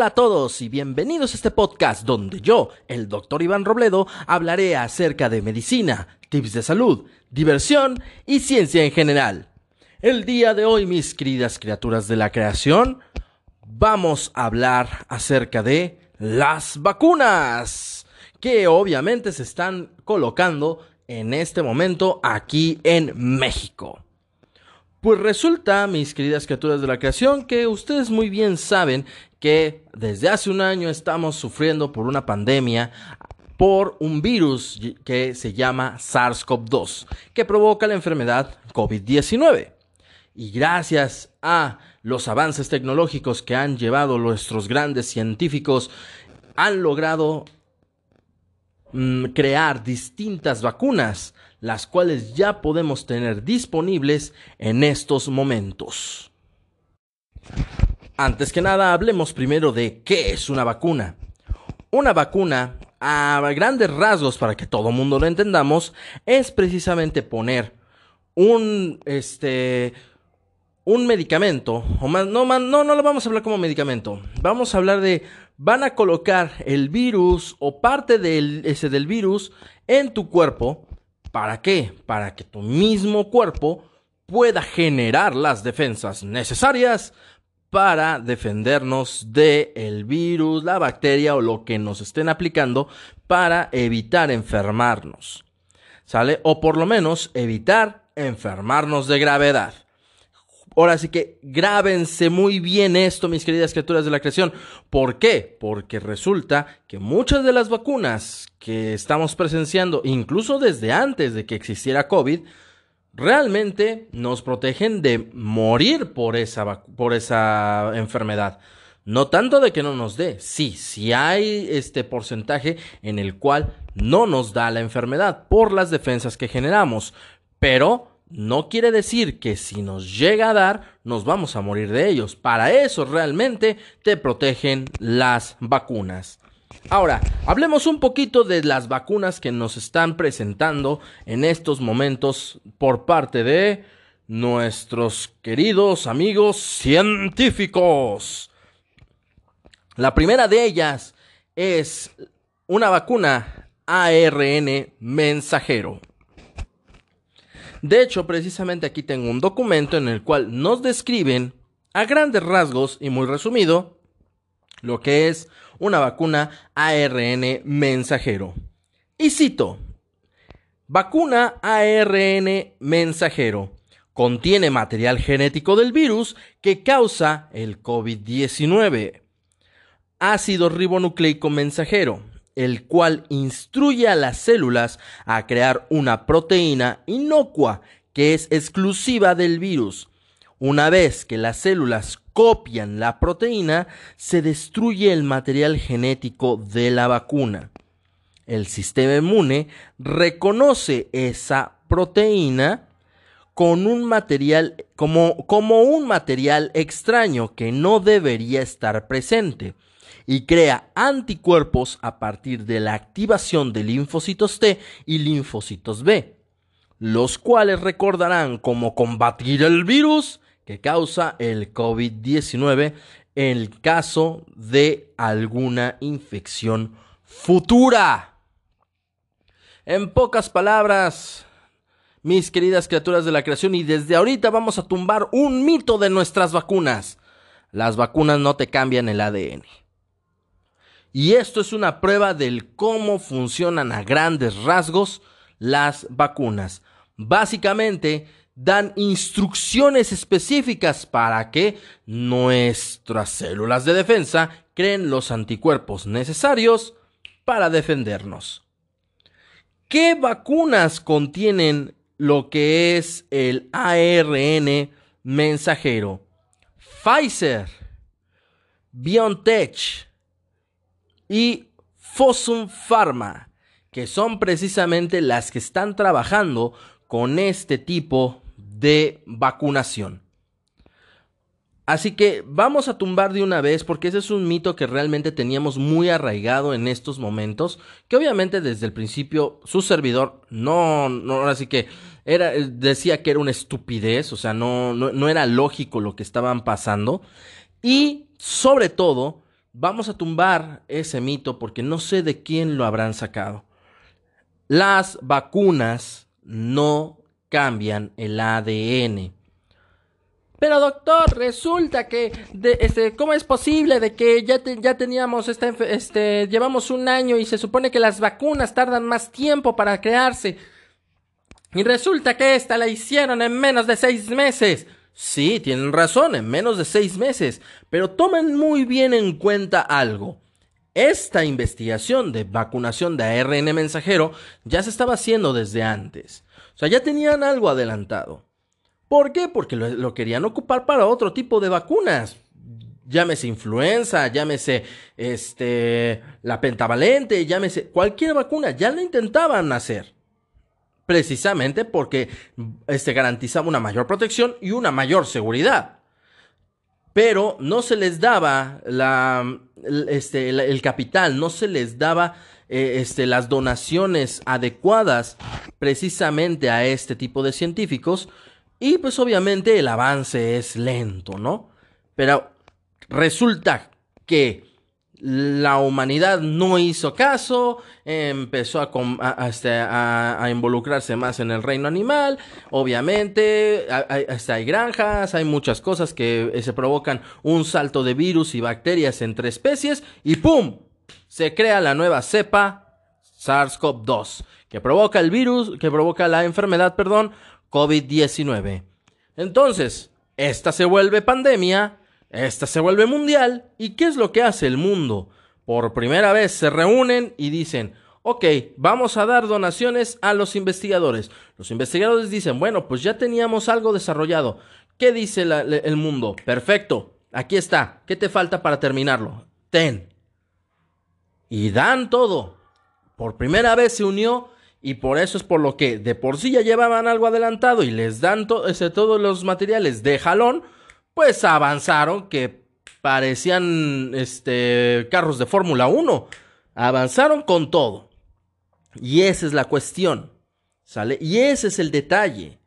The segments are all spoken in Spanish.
Hola a todos y bienvenidos a este podcast donde yo, el doctor Iván Robledo, hablaré acerca de medicina, tips de salud, diversión y ciencia en general. El día de hoy, mis queridas criaturas de la creación, vamos a hablar acerca de las vacunas, que obviamente se están colocando en este momento aquí en México. Pues resulta, mis queridas criaturas de la creación, que ustedes muy bien saben que desde hace un año estamos sufriendo por una pandemia por un virus que se llama SARS-CoV-2, que provoca la enfermedad COVID-19. Y gracias a los avances tecnológicos que han llevado nuestros grandes científicos, han logrado mm, crear distintas vacunas las cuales ya podemos tener disponibles en estos momentos. Antes que nada, hablemos primero de qué es una vacuna. Una vacuna, a grandes rasgos para que todo mundo lo entendamos, es precisamente poner un, este, un medicamento, o más, no, no, no lo vamos a hablar como medicamento, vamos a hablar de, van a colocar el virus o parte ese del virus en tu cuerpo ¿Para qué? Para que tu mismo cuerpo pueda generar las defensas necesarias para defendernos del el virus, la bacteria o lo que nos estén aplicando para evitar enfermarnos. ¿Sale? O por lo menos evitar enfermarnos de gravedad. Ahora sí que grábense muy bien esto, mis queridas criaturas de la creación. ¿Por qué? Porque resulta que muchas de las vacunas que estamos presenciando, incluso desde antes de que existiera COVID, realmente nos protegen de morir por esa, por esa enfermedad. No tanto de que no nos dé, sí, sí hay este porcentaje en el cual no nos da la enfermedad por las defensas que generamos, pero no quiere decir que si nos llega a dar, nos vamos a morir de ellos. Para eso realmente te protegen las vacunas. Ahora, hablemos un poquito de las vacunas que nos están presentando en estos momentos por parte de nuestros queridos amigos científicos. La primera de ellas es una vacuna ARN mensajero. De hecho, precisamente aquí tengo un documento en el cual nos describen a grandes rasgos y muy resumido lo que es una vacuna ARN mensajero. Y cito, vacuna ARN mensajero. Contiene material genético del virus que causa el COVID-19. Ácido ribonucleico mensajero el cual instruye a las células a crear una proteína inocua que es exclusiva del virus. Una vez que las células copian la proteína, se destruye el material genético de la vacuna. El sistema inmune reconoce esa proteína con un material como, como un material extraño que no debería estar presente y crea anticuerpos a partir de la activación de linfocitos T y linfocitos B, los cuales recordarán cómo combatir el virus que causa el COVID-19 en el caso de alguna infección futura. En pocas palabras, mis queridas criaturas de la creación, y desde ahorita vamos a tumbar un mito de nuestras vacunas. Las vacunas no te cambian el ADN. Y esto es una prueba del cómo funcionan a grandes rasgos las vacunas. Básicamente dan instrucciones específicas para que nuestras células de defensa creen los anticuerpos necesarios para defendernos. ¿Qué vacunas contienen lo que es el ARN mensajero? Pfizer, BioNTech, y Fossum Pharma, que son precisamente las que están trabajando con este tipo de vacunación. Así que vamos a tumbar de una vez porque ese es un mito que realmente teníamos muy arraigado en estos momentos, que obviamente desde el principio su servidor no, no, que era, decía que era una estupidez, o sea, no, no era lógico lo que estaban pasando y sobre todo vamos a tumbar ese mito porque no sé de quién lo habrán sacado. Las vacunas no cambian el ADN. Pero doctor, resulta que, este, ¿cómo es posible de que ya, ya teníamos, esta, este, llevamos un año y se supone que las vacunas tardan más tiempo para crearse? Y resulta que esta la hicieron en menos de seis meses. Sí, tienen razón, en menos de seis meses. Pero tomen muy bien en cuenta algo. Esta investigación de vacunación de ARN mensajero ya se estaba haciendo desde antes. Sea, ya tenían algo adelantado. ¿Por qué? Porque lo, querían ocupar para otro tipo de vacunas. Llámese influenza, llámese este, la pentavalente, llámese cualquier vacuna, ya la intentaban hacer precisamente porque este, garantizaba una mayor protección y una mayor seguridad. Pero no se les daba la, este, el, capital, no se les daba eh, este, las donaciones adecuadas precisamente a este tipo de científicos y pues obviamente el avance es lento, ¿no? Pero resulta que la humanidad no hizo caso, empezó a, este, a, involucrarse más en el reino animal, obviamente hay, hay, granjas, hay muchas cosas que eh, se provocan un salto de virus y bacterias entre especies y ¡pum! Se crea la nueva cepa SARS-CoV-2 que provoca el virus, que provoca la enfermedad, perdón, COVID-19. Entonces, esta se vuelve pandemia esta se vuelve mundial y ¿qué es lo que hace el mundo? Por primera vez se reúnen y dicen, ok, vamos a dar donaciones a los investigadores. Los investigadores dicen, bueno, pues ya teníamos algo desarrollado. ¿Qué dice el mundo? Perfecto, aquí está. ¿Qué te falta para terminarlo? Ten. Y dan todo. Por primera vez se unió y por eso es por lo que de por sí ya llevaban algo adelantado y les dan todos los materiales de jalón pues avanzaron que parecían este, carros de Fórmula 1. Avanzaron con todo. Y esa es la cuestión. ¿Sale? Y ese es el detalle.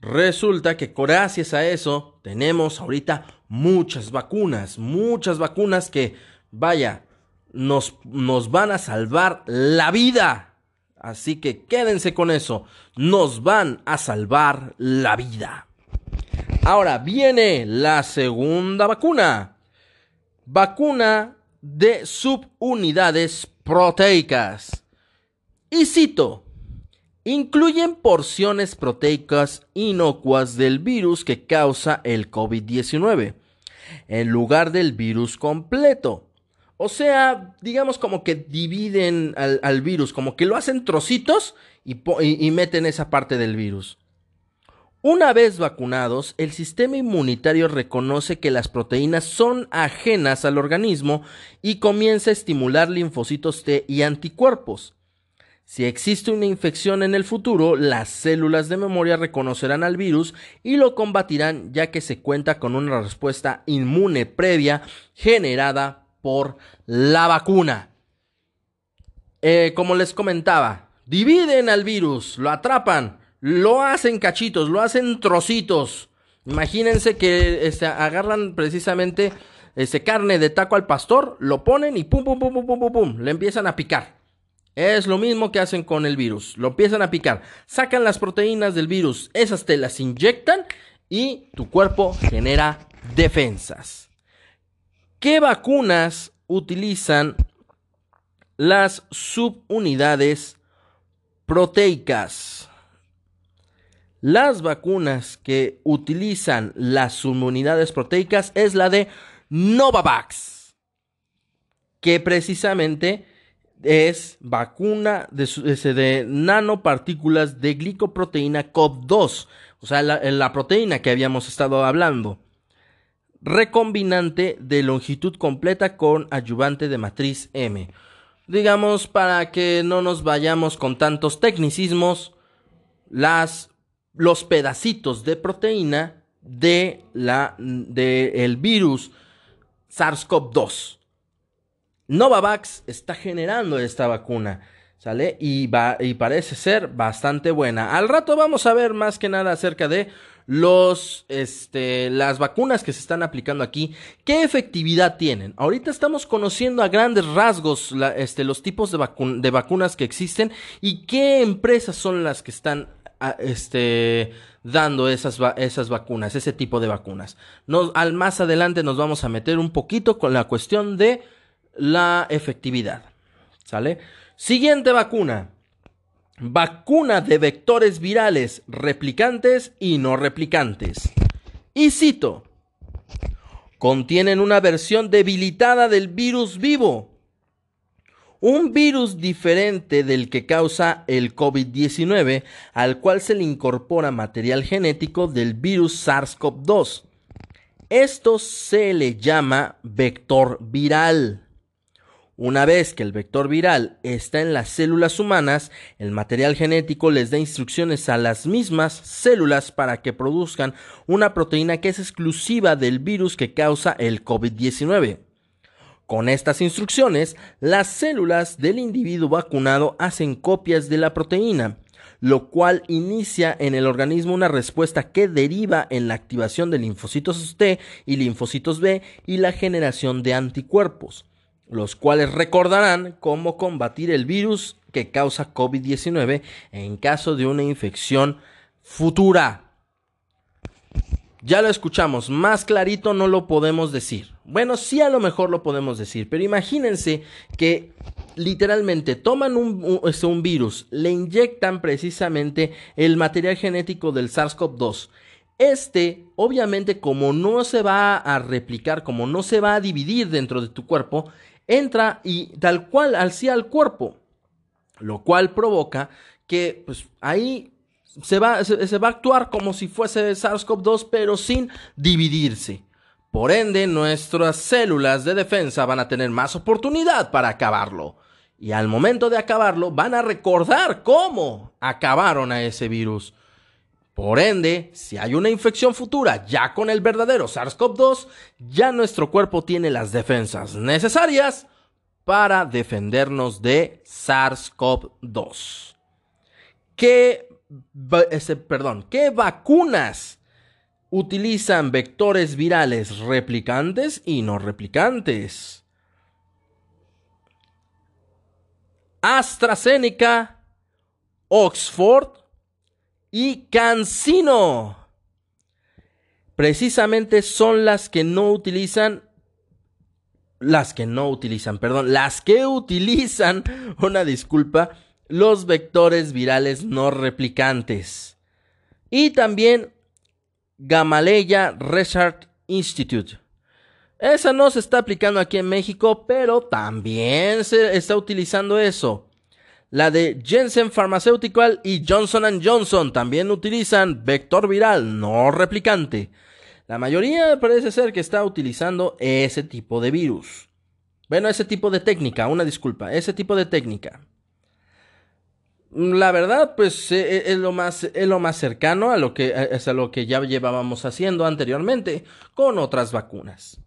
Resulta que gracias a eso tenemos ahorita muchas vacunas, muchas vacunas que, vaya, nos, nos van a salvar la vida. Así que quédense con eso, nos van a salvar la vida. Ahora viene la segunda vacuna. Vacuna de subunidades proteicas. Y cito, incluyen porciones proteicas inocuas del virus que causa el COVID-19, en lugar del virus completo. O sea, digamos como que dividen al, virus, como que lo hacen trocitos y meten esa parte del virus. Una vez vacunados, el sistema inmunitario reconoce que las proteínas son ajenas al organismo y comienza a estimular linfocitos T y anticuerpos. Si existe una infección en el futuro, las células de memoria reconocerán al virus y lo combatirán ya que se cuenta con una respuesta inmune previa generada por la vacuna. Eh, como les comentaba, dividen al virus, lo atrapan, lo hacen cachitos, lo hacen trocitos. Imagínense que este, agarran precisamente este, carne de taco al pastor, lo ponen y pum, pum, pum, pum, pum, pum, pum, le empiezan a picar. Es lo mismo que hacen con el virus. Lo empiezan a picar. Sacan las proteínas del virus. Esas te las inyectan y tu cuerpo genera defensas. ¿Qué vacunas utilizan las subunidades proteicas? Las vacunas que utilizan las subunidades proteicas es la de Novavax, que precisamente es vacuna de, de nanopartículas de glicoproteína COP2, o sea, la, la proteína que habíamos estado hablando recombinante de longitud completa con ayudante de matriz M. Digamos, para que no nos vayamos con tantos tecnicismos, las los pedacitos de proteína de la del virus SARS-CoV-2. Novavax está generando esta vacuna, ¿sale? Y, va, y parece ser bastante buena. Al rato vamos a ver más que nada acerca de los, este, las vacunas que se están aplicando aquí, ¿qué efectividad tienen? Ahorita estamos conociendo a grandes rasgos este, los tipos de, de, vacunas que existen y qué empresas son las que están este, dando esas, esas vacunas, ese tipo de vacunas. Al más adelante nos vamos a meter un poquito con la cuestión de la efectividad. ¿Sale? Siguiente vacuna. Vacuna de vectores virales replicantes y no replicantes. Y cito. Contienen una versión debilitada del virus vivo. Un virus diferente del que causa el COVID-19, al cual se le incorpora material genético del virus SARS-CoV-2. Esto se le llama vector viral. Una vez que el vector viral está en las células humanas, el material genético les da instrucciones a las mismas células para que produzcan una proteína que es exclusiva del virus que causa el COVID-19. Con estas instrucciones, las células del individuo vacunado hacen copias de la proteína, lo cual inicia en el organismo una respuesta que deriva en la activación de linfocitos T y linfocitos B y la generación de anticuerpos los cuales recordarán cómo combatir el virus que causa COVID-19 en caso de una infección futura. Ya lo escuchamos, más clarito no lo podemos decir. Bueno, sí a lo mejor lo podemos decir, pero imagínense que literalmente toman un, este, virus, le inyectan precisamente el material genético del SARS-CoV-2. Este, obviamente, como no se va a replicar, como no se va a dividir dentro de tu cuerpo, entra y tal cual hacia al cuerpo, lo cual provoca que pues ahí se va, se, va a actuar como si fuese SARS-CoV-2 pero sin dividirse. Por ende, nuestras células de defensa van a tener más oportunidad para acabarlo. Y al momento de acabarlo, van a recordar cómo acabaron a ese virus. Por ende, si hay una infección futura ya con el verdadero SARS-CoV-2, ya nuestro cuerpo tiene las defensas necesarias para defendernos de SARS-CoV-2. ¿Qué, perdón, ¿Qué vacunas utilizan vectores virales replicantes y no replicantes? AstraZeneca, Oxford, y Cancino. Precisamente son las que no utilizan las que no utilizan, perdón, las que utilizan, una disculpa, los vectores virales no replicantes. Y también Gamaleya Research Institute. Esa no se está aplicando aquí en México, pero también se está utilizando eso. La de Jensen Pharmaceutical y Johnson Johnson también utilizan vector viral no replicante. La mayoría parece ser que está utilizando ese tipo de virus. Bueno, ese tipo de técnica, una disculpa, ese tipo de técnica. La verdad, pues e, e, es lo más, es lo más cercano a lo que es a lo que ya llevábamos haciendo anteriormente con otras vacunas.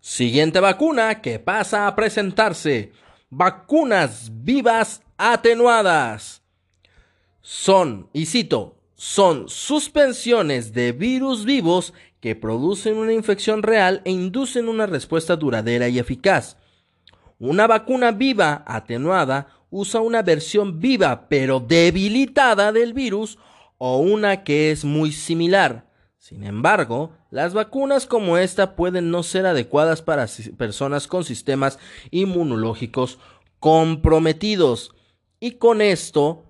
Siguiente vacuna que pasa a presentarse vacunas vivas atenuadas. Son, y cito, son suspensiones de virus vivos que producen una infección real e inducen una respuesta duradera y eficaz. Una vacuna viva atenuada usa una versión viva pero debilitada del virus o una que es muy similar. Sin embargo, las vacunas como esta pueden no ser adecuadas para personas con sistemas inmunológicos comprometidos. Y con esto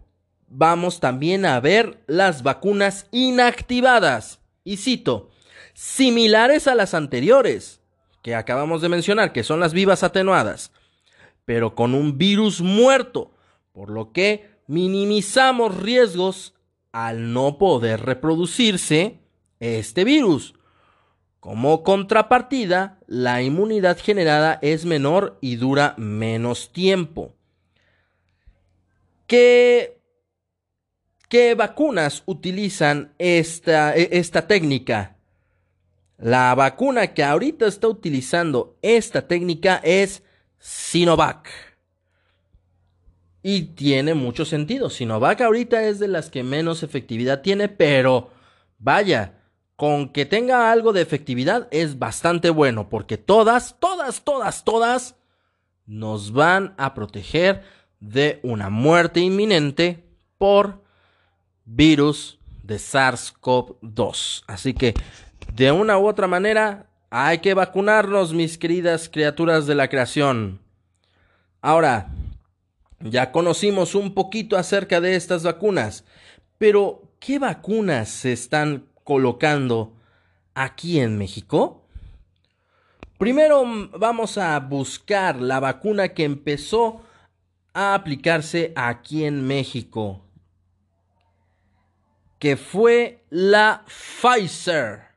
vamos también a ver las vacunas inactivadas. Y cito, similares a las anteriores, que acabamos de mencionar, que son las vivas atenuadas, pero con un virus muerto, por lo que minimizamos riesgos al no poder reproducirse este virus. Como contrapartida, la inmunidad generada es menor y dura menos tiempo. ¿Qué, qué vacunas utilizan esta, e, esta técnica? La vacuna que ahorita está utilizando esta técnica es Sinovac. Y tiene mucho sentido. Sinovac ahorita es de las que menos efectividad tiene, pero vaya, con que tenga algo de efectividad es bastante bueno, porque todas, todas, todas, todas nos van a proteger de una muerte inminente por virus de SARS-CoV-2. Así que, de una u otra manera, hay que vacunarnos, mis queridas criaturas de la creación. Ahora, ya conocimos un poquito acerca de estas vacunas, pero ¿qué vacunas se están colocando aquí en México? Primero vamos a buscar la vacuna que empezó a aplicarse aquí en México, que fue la Pfizer.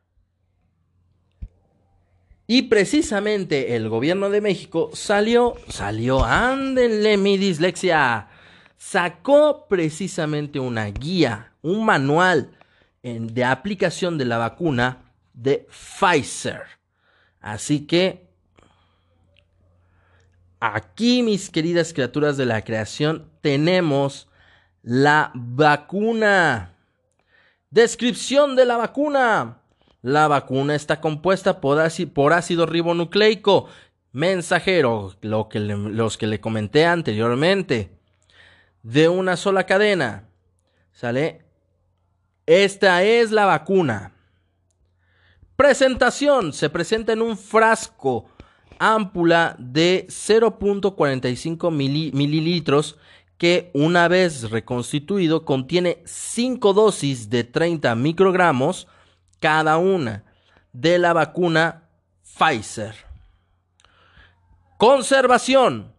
Y precisamente el gobierno de México salió, salió, ándenle mi dislexia, sacó precisamente una guía, un manual de aplicación de la vacuna de Pfizer. Así que aquí, mis queridas criaturas de la creación, tenemos la vacuna. Descripción de la vacuna. La vacuna está compuesta por, ácido ribonucleico mensajero, lo que los que le comenté anteriormente, de una sola cadena. ¿Sale? Esta es la vacuna. Presentación. Se presenta en un frasco ámpula de 0.45 mililitros que una vez reconstituido contiene 5 dosis de 30 microgramos cada una de la vacuna Pfizer. Conservación.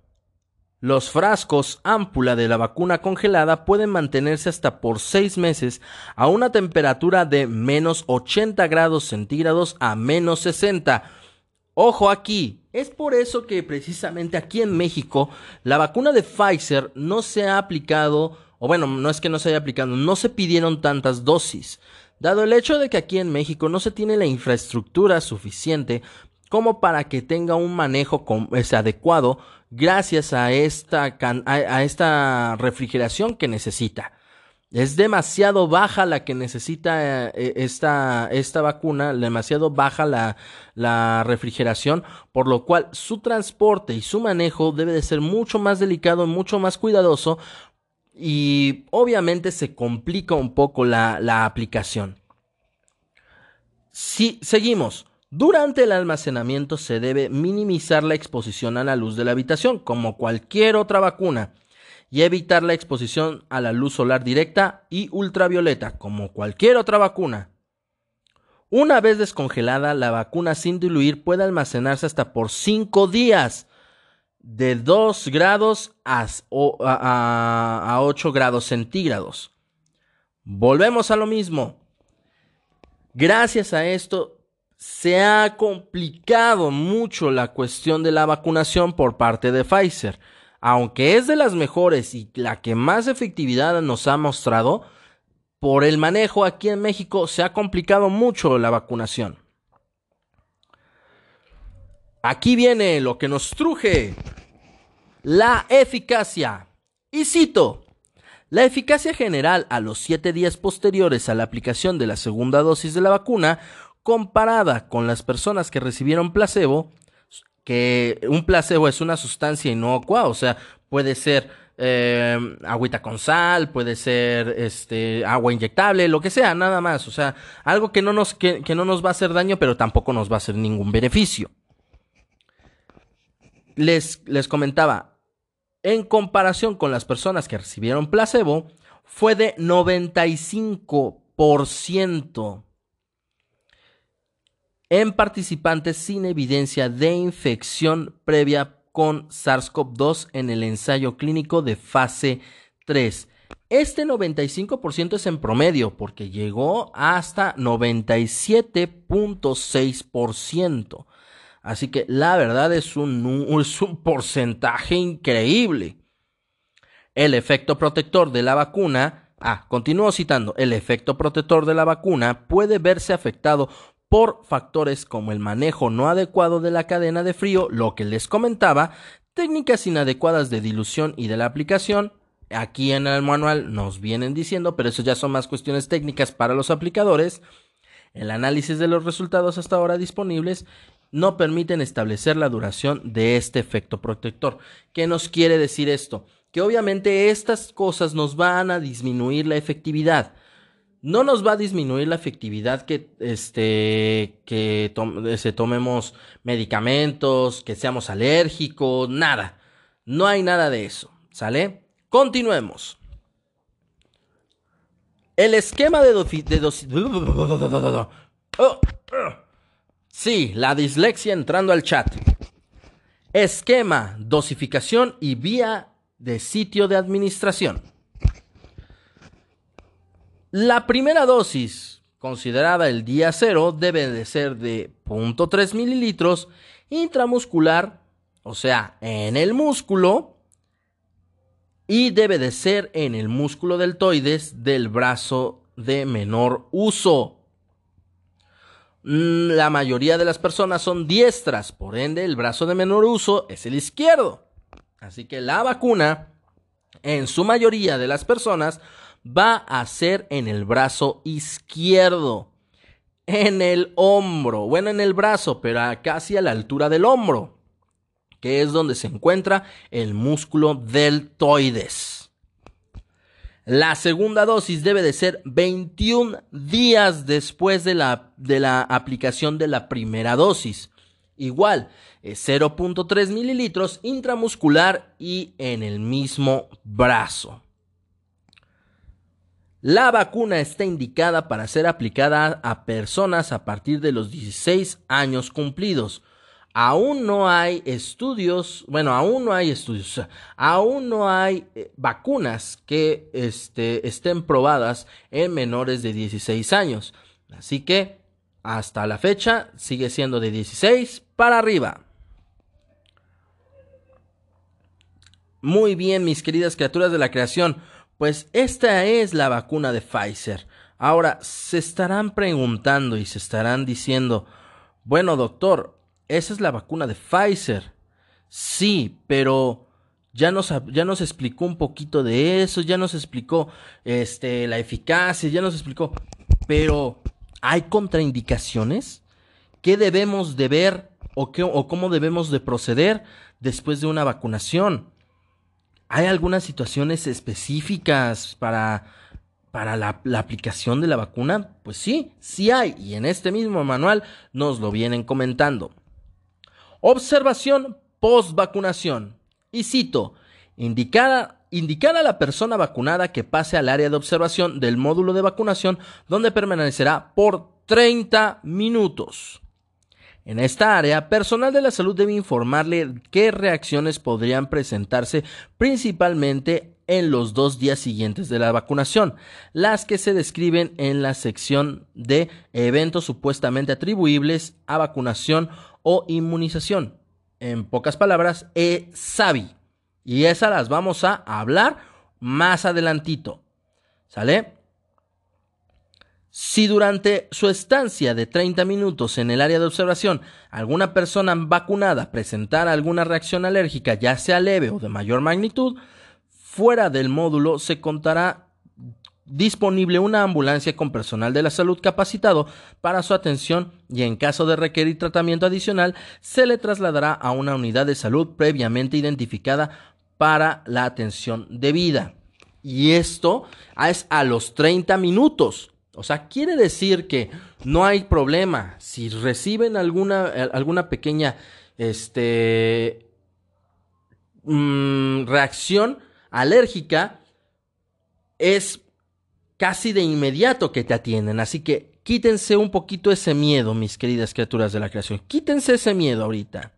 Los frascos ámpula de la vacuna congelada pueden mantenerse hasta por 6 meses a una temperatura de menos 80 grados centígrados a menos 60. Ojo aquí, es por eso que precisamente aquí en México la vacuna de Pfizer no se ha aplicado, o bueno, no es que no se haya aplicado, no se pidieron tantas dosis dado el hecho de que aquí en México no se tiene la infraestructura suficiente como para que tenga un manejo adecuado gracias a esta, a, esta refrigeración que necesita. Es demasiado baja la que necesita eh, esta, esta, vacuna, demasiado baja la, la, refrigeración, por lo cual su transporte y su manejo debe de ser mucho más delicado, mucho más cuidadoso, y obviamente se complica un poco la, la aplicación. Si seguimos, durante el almacenamiento se debe minimizar la exposición a la luz de la habitación, como cualquier otra vacuna, y evitar la exposición a la luz solar directa y ultravioleta, como cualquier otra vacuna. Una vez descongelada, la vacuna sin diluir puede almacenarse hasta por 5 días de 2 grados a, a, 8 grados centígrados. Volvemos a lo mismo. Gracias a esto se ha complicado mucho la cuestión de la vacunación por parte de Pfizer. Aunque es de las mejores y la que más efectividad nos ha mostrado, por el manejo aquí en México se ha complicado mucho la vacunación. Aquí viene lo que nos truje. La eficacia. Y cito. La eficacia general a los siete días posteriores a la aplicación de la segunda dosis de la vacuna, comparada con las personas que recibieron placebo, que un placebo es una sustancia inocua, o sea, puede ser eh, agüita con sal, puede ser este agua inyectable, lo que sea, nada más, o sea, algo que no nos, que no nos va a hacer daño, pero tampoco nos va a hacer ningún beneficio. Les, les comentaba, en comparación con las personas que recibieron placebo, fue de 95% en participantes sin evidencia de infección previa con SARS-CoV-2 en el ensayo clínico de fase 3. Este 95% es en promedio porque llegó hasta 97.6%. Así que la verdad es un, porcentaje increíble. El efecto protector de la vacuna, ah, continúo citando, el efecto protector de la vacuna puede verse afectado por factores como el manejo no adecuado de la cadena de frío, lo que les comentaba, técnicas inadecuadas de dilución y de la aplicación. Aquí en el manual nos vienen diciendo, pero eso ya son más cuestiones técnicas para los aplicadores. El análisis de los resultados hasta ahora disponibles no permiten establecer la duración de este efecto protector. ¿Qué nos quiere decir esto? Que obviamente estas cosas nos van a disminuir la efectividad. No nos va a disminuir la efectividad que, este, que se tomemos medicamentos, que seamos alérgicos, nada. No hay nada de eso. ¿Sale? Continuemos. El esquema de, dosis... Sí, la dislexia entrando al chat. Esquema, dosificación y vía de sitio de administración. La primera dosis, considerada el día cero, debe de ser de 0.3 mililitros intramuscular, o sea, en el músculo, y debe de ser en el músculo deltoides del brazo de menor uso. Mm, la mayoría de las personas son diestras, por ende el brazo de menor uso es el izquierdo. Así que la vacuna, en su mayoría de las personas, va a ser en el brazo izquierdo, en el hombro, bueno, en el brazo, pero casi a la altura del hombro, que es donde se encuentra el músculo deltoides. La segunda dosis debe de ser 21 días después de la, de la aplicación de la primera dosis. Igual, 0.3 mililitros intramuscular y en el mismo brazo. La vacuna está indicada para ser aplicada a personas a partir de los 16 años cumplidos aún no hay estudios, bueno, aún no hay estudios, aún no hay eh, vacunas que este, estén probadas en menores de 16 años. Así que hasta la fecha sigue siendo de 16 para arriba. Muy bien, mis queridas criaturas de la creación, pues esta es la vacuna de Pfizer. Ahora, se estarán preguntando y se estarán diciendo, bueno, doctor, esa es la vacuna de Pfizer. Sí, pero ya nos, ya nos explicó un poquito de eso, ya nos explicó este, la eficacia, ya nos explicó. Pero, ¿hay contraindicaciones? ¿Qué debemos de ver o, qué, o cómo debemos de proceder después de una vacunación? ¿Hay algunas situaciones específicas para, para la, aplicación de la vacuna? Pues sí, sí hay. Y en este mismo manual nos lo vienen comentando. Observación post-vacunación. Y cito, indicar, indicar a la persona vacunada que pase al área de observación del módulo de vacunación donde permanecerá por 30 minutos. En esta área, personal de la salud debe informarle qué reacciones podrían presentarse principalmente en los dos días siguientes de la vacunación, las que se describen en la sección de eventos supuestamente atribuibles a vacunación o inmunización. En pocas palabras, ESAVI. Y esas las vamos a hablar más adelantito. ¿Sale? Si durante su estancia de 30 minutos en el área de observación alguna persona vacunada presentara alguna reacción alérgica, ya sea leve o de mayor magnitud, fuera del módulo se contará disponible una ambulancia con personal de la salud capacitado para su atención y en caso de requerir tratamiento adicional se le trasladará a una unidad de salud previamente identificada para la atención debida. Y esto es a los 30 minutos. O sea, quiere decir que no hay problema. Si reciben alguna, alguna pequeña este, mm, reacción alérgica, es casi de inmediato que te atienden. Así que quítense un poquito ese miedo, mis queridas criaturas de la creación. Quítense ese miedo ahorita.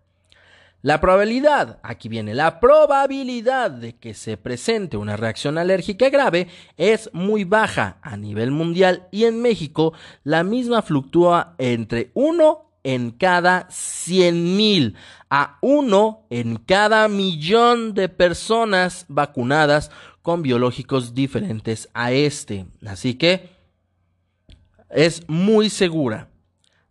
La probabilidad, aquí viene, la probabilidad de que se presente una reacción alérgica grave es muy baja a nivel mundial y en México la misma fluctúa entre 1 en cada 100 mil a 1 en cada millón de personas vacunadas con biológicos diferentes a este. Así que es muy segura.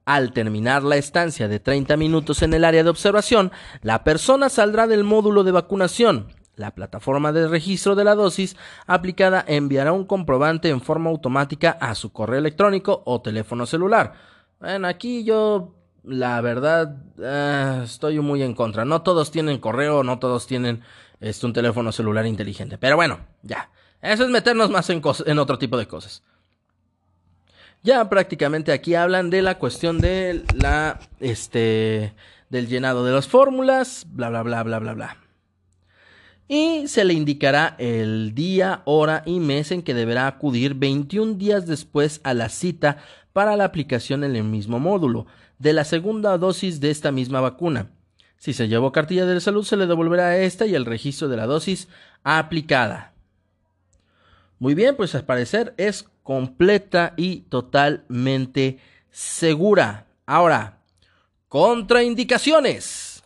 Al terminar la estancia de 30 minutos en el área de observación, la persona saldrá del módulo de vacunación. La plataforma de registro de la dosis aplicada enviará un comprobante en forma automática a su correo electrónico o teléfono celular. Bueno, aquí yo, la verdad, eh, estoy muy en contra. No todos tienen correo, no todos tienen este, un teléfono celular inteligente. Pero bueno, ya. Eso es meternos más en, en otro tipo de cosas. Ya prácticamente aquí hablan de la cuestión de la, este, del llenado de las fórmulas, bla, bla, bla, bla, bla, bla. Y se le indicará el día, hora y mes en que deberá acudir 21 días después a la cita para la aplicación en el mismo módulo de la segunda dosis de esta misma vacuna. Si se llevó cartilla de salud, se le devolverá esta y el registro de la dosis aplicada. Muy bien, pues al parecer es completa y totalmente segura. Ahora, contraindicaciones.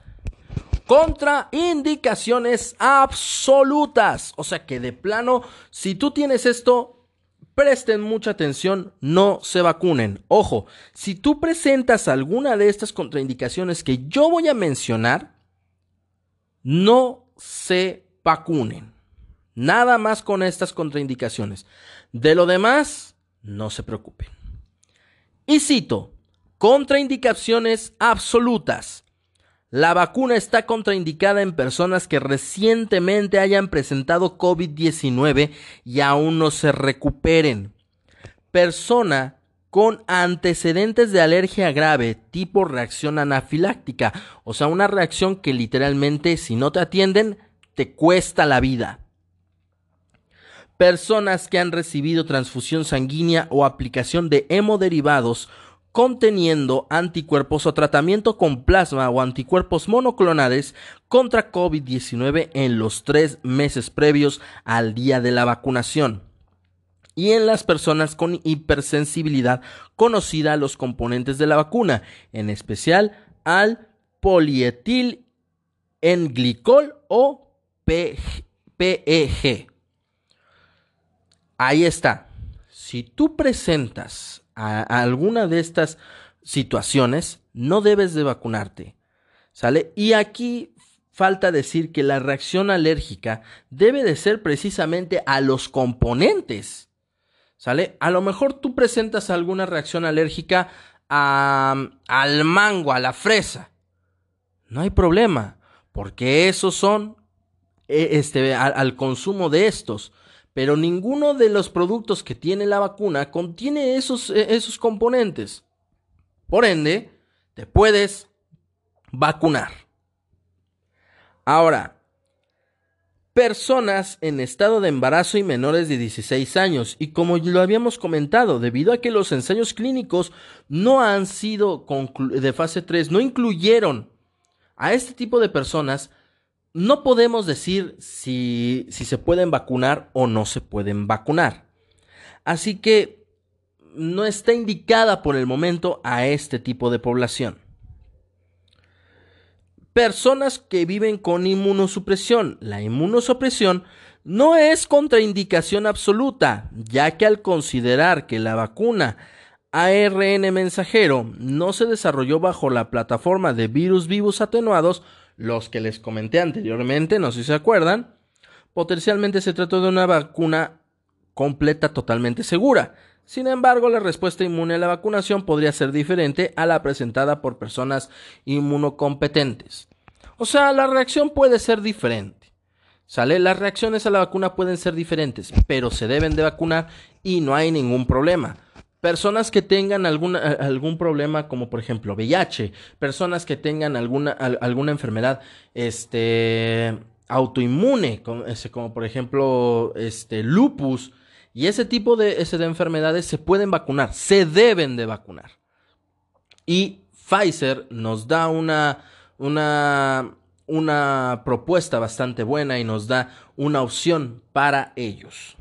Contraindicaciones absolutas. O sea que de plano, si tú tienes esto, presten mucha atención, no se vacunen. Ojo, si tú presentas alguna de estas contraindicaciones que yo voy a mencionar, no se vacunen. Nada más con estas contraindicaciones. De lo demás, no se preocupen. Y cito, contraindicaciones absolutas. La vacuna está contraindicada en personas que recientemente hayan presentado COVID-19 y aún no se recuperen. Persona con antecedentes de alergia grave tipo reacción anafiláctica, o sea, una reacción que literalmente si no te atienden te cuesta la vida personas que han recibido transfusión sanguínea o aplicación de hemoderivados conteniendo anticuerpos o tratamiento con plasma o anticuerpos monoclonales contra COVID-19 en los tres meses previos al día de la vacunación. Y en las personas con hipersensibilidad conocida a los componentes de la vacuna, en especial al polietil en glicol o PEG. Ahí está. Si tú presentas a, alguna de estas situaciones, no debes de vacunarte. ¿Sale? Y aquí falta decir que la reacción alérgica debe de ser precisamente a los componentes. ¿Sale? A lo mejor tú presentas alguna reacción alérgica al mango, a la fresa. No hay problema, porque esos son e, este, al consumo de estos pero ninguno de los productos que tiene la vacuna contiene esos, e, esos componentes. Por ende, te puedes vacunar. Ahora, personas en estado de embarazo y menores de 16 años. Y como lo habíamos comentado, debido a que los ensayos clínicos no han sido de fase 3, no incluyeron a este tipo de personas, no podemos decir si, se pueden vacunar o no se pueden vacunar. Así que no está indicada por el momento a este tipo de población. Personas que viven con inmunosupresión. La inmunosupresión no es contraindicación absoluta, ya que al considerar que la vacuna ARN mensajero no se desarrolló bajo la plataforma de virus vivos atenuados, los que les comenté anteriormente, no sé si se acuerdan, potencialmente se trató de una vacuna completa totalmente segura. Sin embargo, la respuesta inmune a la vacunación podría ser diferente a la presentada por personas inmunocompetentes. O sea, la reacción puede ser diferente. ¿Sale? Las reacciones a la vacuna pueden ser diferentes, pero se deben de vacunar y no hay ningún problema personas que tengan algún problema como por ejemplo VIH, personas que tengan alguna, alguna enfermedad este, autoinmune, como, por ejemplo este, lupus, y ese tipo de, ese de enfermedades se pueden vacunar, se deben de vacunar. Y Pfizer nos da una, una, una propuesta bastante buena y nos da una opción para ellos.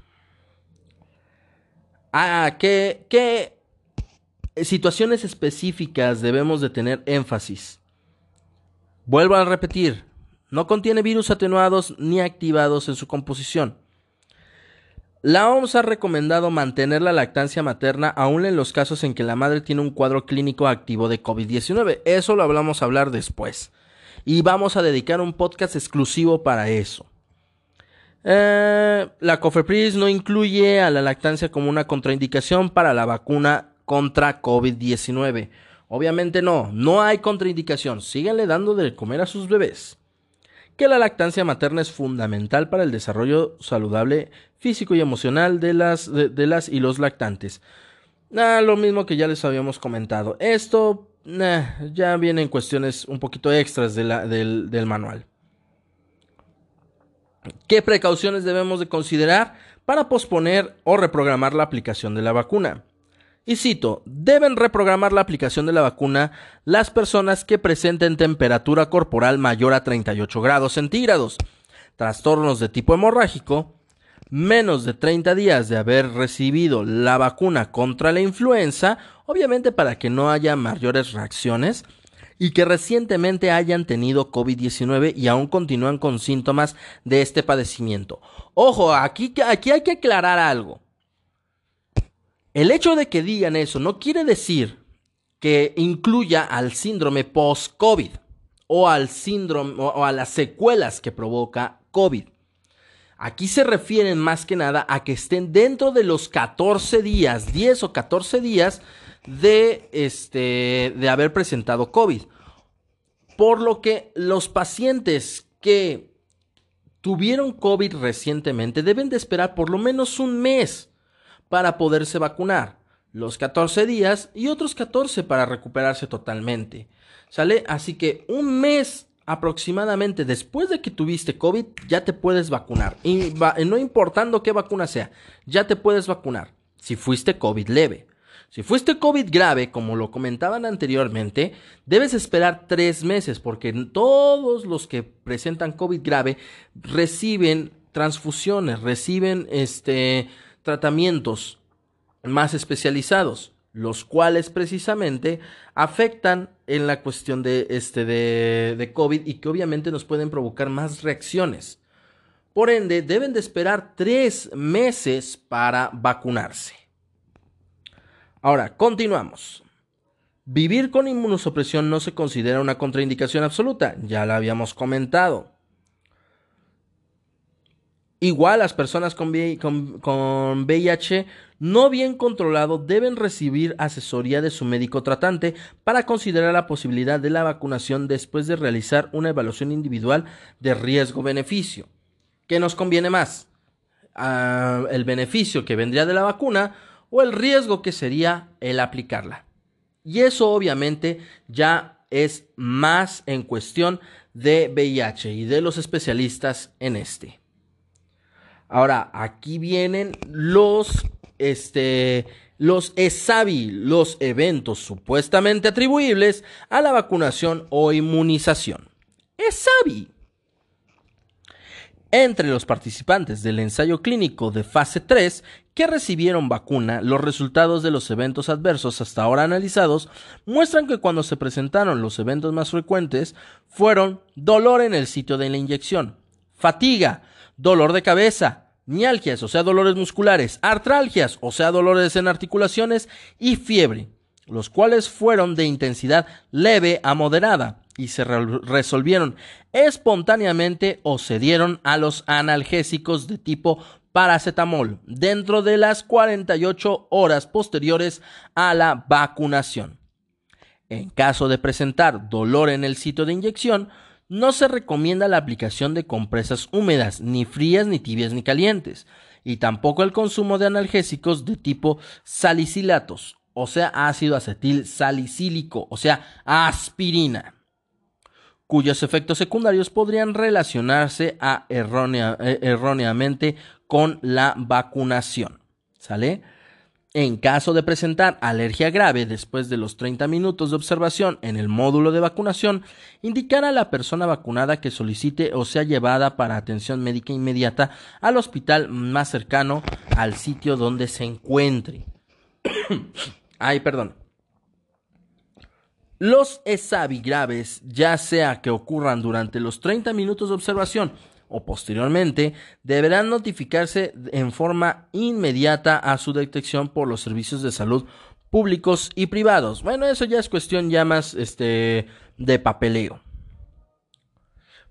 Ah, ¿qué, ¿qué situaciones específicas debemos de tener énfasis? Vuelvo a repetir, no contiene virus atenuados ni activados en su composición. La OMS ha recomendado mantener la lactancia materna aún en los casos en que la madre tiene un cuadro clínico activo de COVID-19. Eso lo hablamos a hablar después. Y vamos a dedicar un podcast exclusivo para eso. Eh, la COFEPRIS no incluye a la lactancia como una contraindicación para la vacuna contra COVID-19. Obviamente no, no hay contraindicación. Síganle dando de comer a sus bebés que la lactancia materna es fundamental para el desarrollo saludable físico y emocional de las, de, las y los lactantes. Ah, lo mismo que ya les habíamos comentado. Esto ya viene en cuestiones un poquito extras del, del manual. ¿Qué precauciones debemos de considerar para posponer o reprogramar la aplicación de la vacuna? Y cito, deben reprogramar la aplicación de la vacuna las personas que presenten temperatura corporal mayor a 38 grados centígrados, trastornos de tipo hemorrágico, menos de 30 días de haber recibido la vacuna contra la influenza, obviamente para que no haya mayores reacciones, y que recientemente hayan tenido COVID-19 y aún continúan con síntomas de este padecimiento. Ojo, aquí, aquí hay que aclarar algo. El hecho de que digan eso no quiere decir que incluya al síndrome post-COVID o al síndrome o a las secuelas que provoca COVID. Aquí se refieren más que nada a que estén dentro de los 14 días, 10 o 14 días de, este, de haber presentado COVID. Por lo que los pacientes que tuvieron COVID recientemente deben de esperar por lo menos un mes para poderse vacunar, los 14 días y otros 14 para recuperarse totalmente. ¿Sale? Así que un mes aproximadamente después de que tuviste COVID ya te puedes vacunar. Y no importando qué vacuna sea, ya te puedes vacunar si fuiste COVID leve. Si fuiste COVID grave, como lo comentaban anteriormente, debes esperar tres meses porque todos los que presentan COVID grave reciben transfusiones, reciben este tratamientos más especializados, los cuales precisamente afectan en la cuestión de, este, de, de COVID y que obviamente nos pueden provocar más reacciones. Por ende, deben de esperar tres meses para vacunarse. Ahora, continuamos. Vivir con inmunosupresión no se considera una contraindicación absoluta, ya la habíamos comentado. Igual las personas con, VIH no bien controlado deben recibir asesoría de su médico tratante para considerar la posibilidad de la vacunación después de realizar una evaluación individual de riesgo-beneficio. ¿Qué nos conviene más? Ah, ¿El beneficio que vendría de la vacuna o el riesgo que sería el aplicarla? Y eso obviamente ya es más en cuestión de VIH y de los especialistas en este. Ahora, aquí vienen los, este, los ESAVI, los eventos supuestamente atribuibles a la vacunación o inmunización. ESAVI. Entre los participantes del ensayo clínico de fase 3 que recibieron vacuna, los resultados de los eventos adversos hasta ahora analizados muestran que cuando se presentaron los eventos más frecuentes fueron dolor en el sitio de la inyección, fatiga, dolor de cabeza, mialgias, o sea, dolores musculares, artralgias, o sea, dolores en articulaciones, y fiebre, los cuales fueron de intensidad leve a moderada y se resolvieron espontáneamente o se dieron a los analgésicos de tipo paracetamol dentro de las 48 horas posteriores a la vacunación. En caso de presentar dolor en el sitio de inyección, no se recomienda la aplicación de compresas húmedas, ni frías, ni tibias, ni calientes, y tampoco el consumo de analgésicos de tipo salicilatos, o sea, ácido acetil salicílico, o sea, aspirina, cuyos efectos secundarios podrían relacionarse eh, erróneamente con la vacunación. ¿Sale? En caso de presentar alergia grave después de los 30 minutos de observación en el módulo de vacunación, indicar a la persona vacunada que solicite o sea llevada para atención médica inmediata al hospital más cercano al sitio donde se encuentre. Ay, perdón. Los ESAVI graves, ya sea que ocurran durante los 30 minutos de observación o posteriormente, deberán notificarse en forma inmediata a su detección por los servicios de salud públicos y privados. Bueno, eso ya es cuestión ya más este, de papeleo.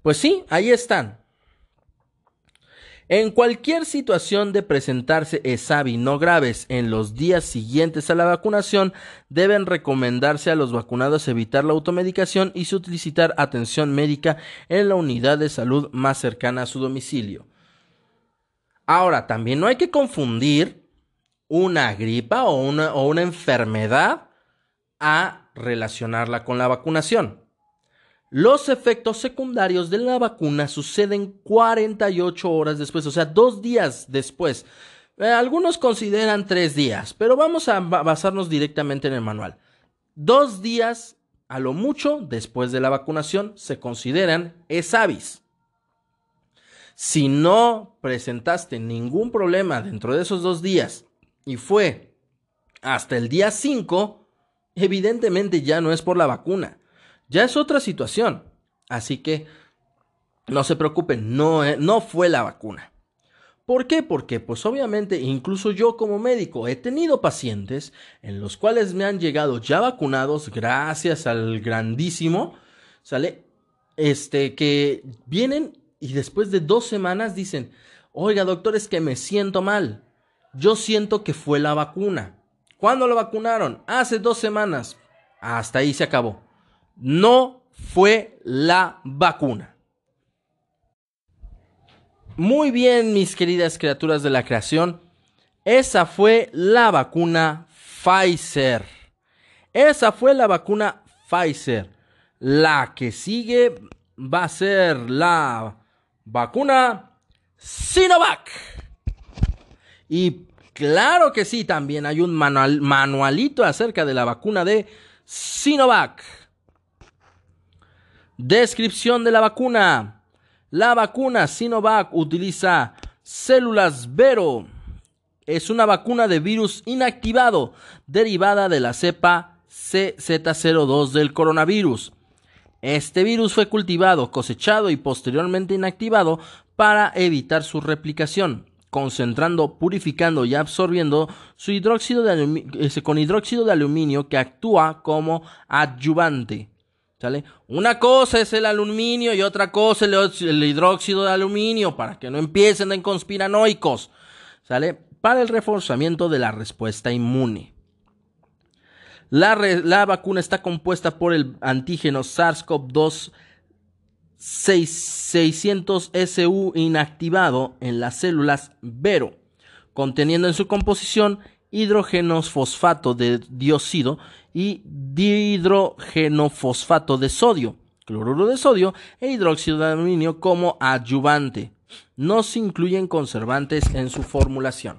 Pues sí, ahí están. En cualquier situación de presentarse ESAVI no graves en los días siguientes a la vacunación, deben recomendarse a los vacunados evitar la automedicación y solicitar atención médica en la unidad de salud más cercana a su domicilio. Ahora, también no hay que confundir una gripa o una, o una enfermedad a relacionarla con la vacunación. Los efectos secundarios de la vacuna suceden 48 horas después, o sea, dos días después. Eh, algunos consideran tres días, pero vamos a basarnos directamente en el manual. Dos días a lo mucho después de la vacunación se consideran ESAVIS. Si no presentaste ningún problema dentro de esos dos días y fue hasta el día 5, evidentemente ya no es por la vacuna ya es otra situación. Así que no se preocupen, no, eh, no fue la vacuna. ¿Por qué? Porque pues obviamente incluso yo como médico he tenido pacientes en los cuales me han llegado ya vacunados gracias al grandísimo, ¿sale? Este, que vienen y después de dos semanas dicen, oiga doctor, es que me siento mal. Yo siento que fue la vacuna. ¿Cuándo lo vacunaron? Hace dos semanas. Hasta ahí se acabó no fue la vacuna. Muy bien, mis queridas criaturas de la creación. Esa fue la vacuna Pfizer. Esa fue la vacuna Pfizer. La que sigue va a ser la vacuna Sinovac. Y claro que sí, también hay un manualito acerca de la vacuna de Sinovac. Descripción de la vacuna. La vacuna Sinovac utiliza células Vero. Es una vacuna de virus inactivado derivada de la cepa CZ02 del coronavirus. Este virus fue cultivado, cosechado y posteriormente inactivado para evitar su replicación, concentrando, purificando y absorbiendo su hidróxido de con hidróxido de aluminio que actúa como adyuvante. ¿Sale? Una cosa es el aluminio y otra cosa el, el hidróxido de aluminio, para que no empiecen en conspiranoicos. ¿Sale? Para el reforzamiento de la respuesta inmune. La, la vacuna está compuesta por el antígeno SARS-CoV-2 600SU inactivado en las células Vero, conteniendo en su composición hidrógenos fosfato de dióxido y dihidrogenofosfato de sodio, cloruro de sodio e hidróxido de aluminio como adyuvante. No se incluyen conservantes en su formulación.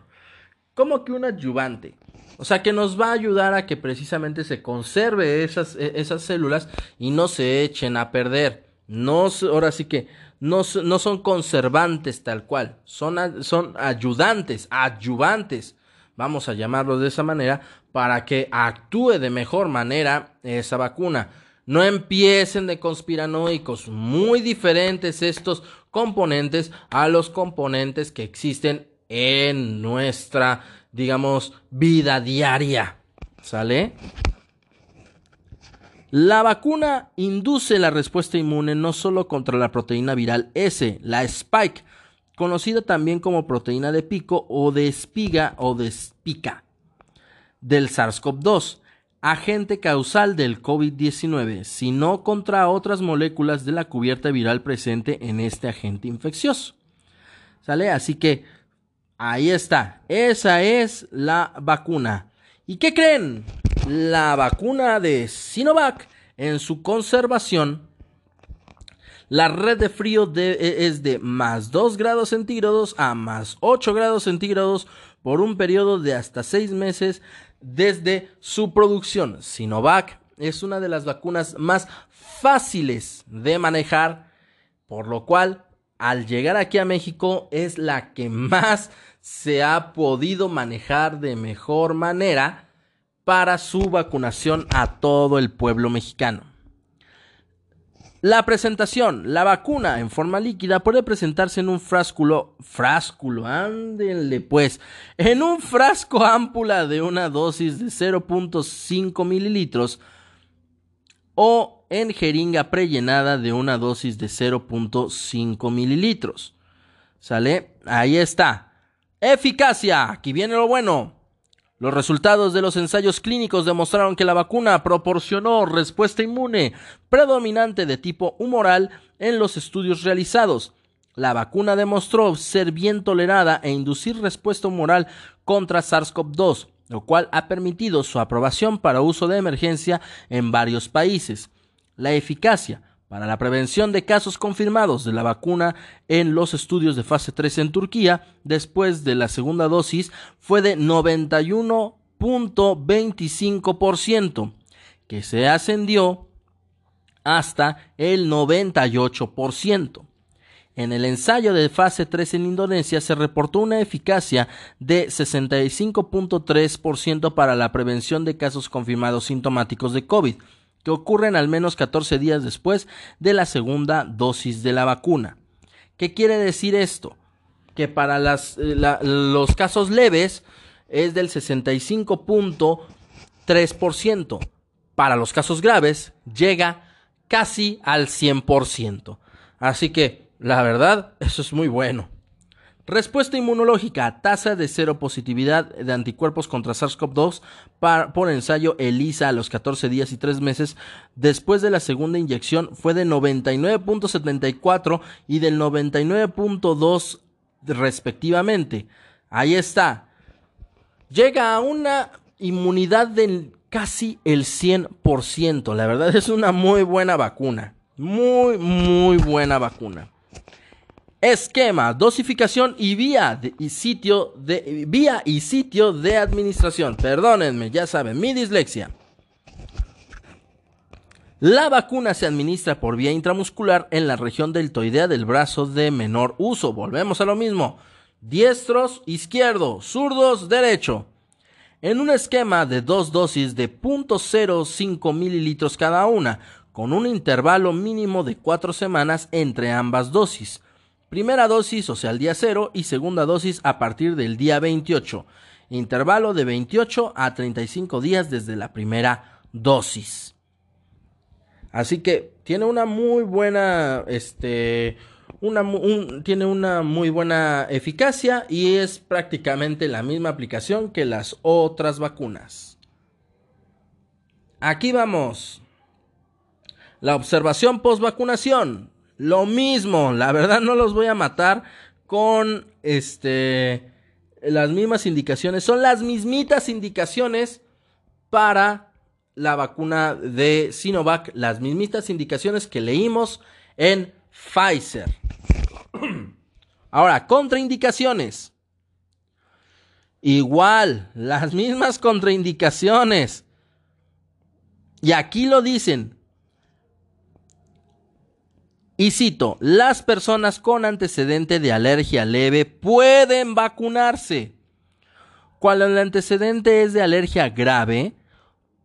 ¿Cómo que un adyuvante? O sea, que nos va a ayudar a que precisamente se conserve esas, e, esas células y no se echen a perder. No, ahora sí que no, no son conservantes tal cual, son, son ayudantes, adyuvantes vamos a llamarlo de esa manera, para que actúe de mejor manera esa vacuna. No empiecen de conspiranoicos, muy diferentes estos componentes a los componentes que existen en nuestra, digamos, vida diaria. ¿Sale? La vacuna induce la respuesta inmune no solo contra la proteína viral S, la spike, conocida también como proteína de pico o de espiga o de espica del SARS-CoV-2, agente causal del COVID-19, sino contra otras moléculas de la cubierta viral presente en este agente infeccioso. ¿Sale? Así que ahí está, esa es la vacuna. ¿Y qué creen? La vacuna de Sinovac en su conservación la red de frío e, es de más 2 grados centígrados a más 8 grados centígrados por un periodo de hasta 6 meses desde su producción. Sinovac es una de las vacunas más fáciles de manejar, por lo cual al llegar aquí a México es la que más se ha podido manejar de mejor manera para su vacunación a todo el pueblo mexicano. La presentación. La vacuna en forma líquida puede presentarse en un frásculo. Frásculo, ándenle pues. En un frasco ámpula de una dosis de 0.5 mililitros o en jeringa prellenada de una dosis de 0.5 mililitros. ¿Sale? Ahí está. Eficacia. Aquí viene lo bueno. Los resultados de los ensayos clínicos demostraron que la vacuna proporcionó respuesta inmune predominante de tipo humoral en los estudios realizados. La vacuna demostró ser bien tolerada e inducir respuesta humoral contra SARS-CoV-2, lo cual ha permitido su aprobación para uso de emergencia en varios países. La eficacia para la prevención de casos confirmados de la vacuna en los estudios de fase 3 en Turquía después de la segunda dosis fue de 91.25%, que se ascendió hasta el 98%. En el ensayo de fase 3 en Indonesia se reportó una eficacia de 65.3% para la prevención de casos confirmados sintomáticos de COVID, que ocurren al menos 14 días después de la segunda dosis de la vacuna. ¿Qué quiere decir esto? Que para eh, los casos leves es del 65.3%. Para los casos graves llega casi al 100%. Así que, la verdad, eso es muy bueno. Respuesta inmunológica, tasa de cero positividad de anticuerpos contra SARS-CoV-2 por ensayo ELISA a los 14 días y 3 meses después de la segunda inyección fue de 99.74 y del 99.2 respectivamente. Ahí está. Llega a una inmunidad del casi el 100%. La verdad es una muy buena vacuna. Muy, muy buena vacuna. Esquema, dosificación y vía y sitio de vía y sitio de administración. Perdónenme, ya saben, mi dislexia. La vacuna se administra por vía intramuscular en la región deltoidea del brazo de menor uso. Volvemos a lo mismo. Diestros, izquierdo, zurdos, derecho. En un esquema de dos dosis de 0.05 mililitros cada una, con un intervalo mínimo de cuatro semanas entre ambas dosis. Primera dosis, o sea, el día 0, y segunda dosis a partir del día 28. Intervalo de 28 a 35 días desde la primera dosis. Así que tiene una muy buena, este, una, tiene una muy buena eficacia y es prácticamente la misma aplicación que las otras vacunas. Aquí vamos. La observación post vacunación. Lo mismo, la verdad no los voy a matar con este las mismas indicaciones, son las mismitas indicaciones para la vacuna de Sinovac, las mismitas indicaciones que leímos en Pfizer. Ahora, contraindicaciones. Igual, las mismas contraindicaciones. Y aquí lo dicen, y cito, las personas con antecedente de alergia leve pueden vacunarse. Cuando el antecedente es de alergia grave,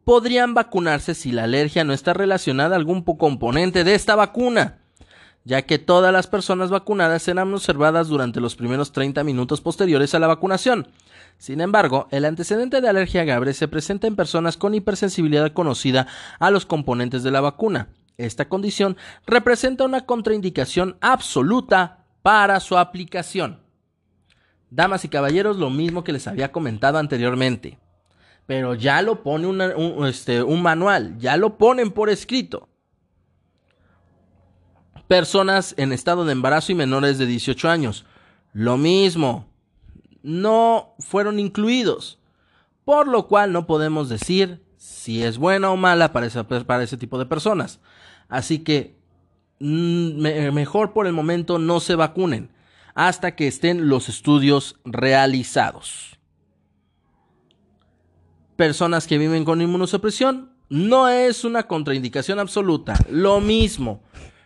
podrían vacunarse si la alergia no está relacionada a algún componente de esta vacuna, ya que todas las personas vacunadas serán observadas durante los primeros 30 minutos posteriores a la vacunación. Sin embargo, el antecedente de alergia grave se presenta en personas con hipersensibilidad conocida a los componentes de la vacuna. Esta condición representa una contraindicación absoluta para su aplicación. Damas y caballeros, lo mismo que les había comentado anteriormente. Pero ya lo pone un, este, un manual, ya lo ponen por escrito. Personas en estado de embarazo y menores de 18 años. Lo mismo. No fueron incluidos. Por lo cual no podemos decir si es buena o mala para ese tipo de personas. Así que mm, mejor por el momento no se vacunen hasta que estén los estudios realizados. Personas que viven con inmunosupresión no es una contraindicación absoluta. Lo mismo,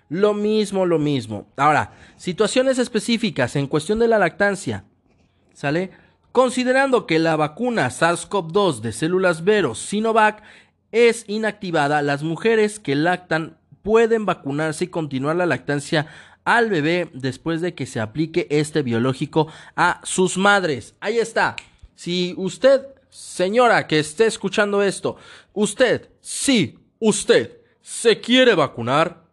lo mismo, lo mismo. Ahora, situaciones específicas en cuestión de la lactancia. ¿Sale? Considerando que la vacuna SARS-CoV-2 de células veros Sinovac es inactivada, las mujeres que lactan pueden vacunarse y continuar la lactancia al bebé después de que se aplique este biológico a sus madres. Ahí está. Si usted, señora que esté escuchando esto, usted, sí, usted se quiere vacunar,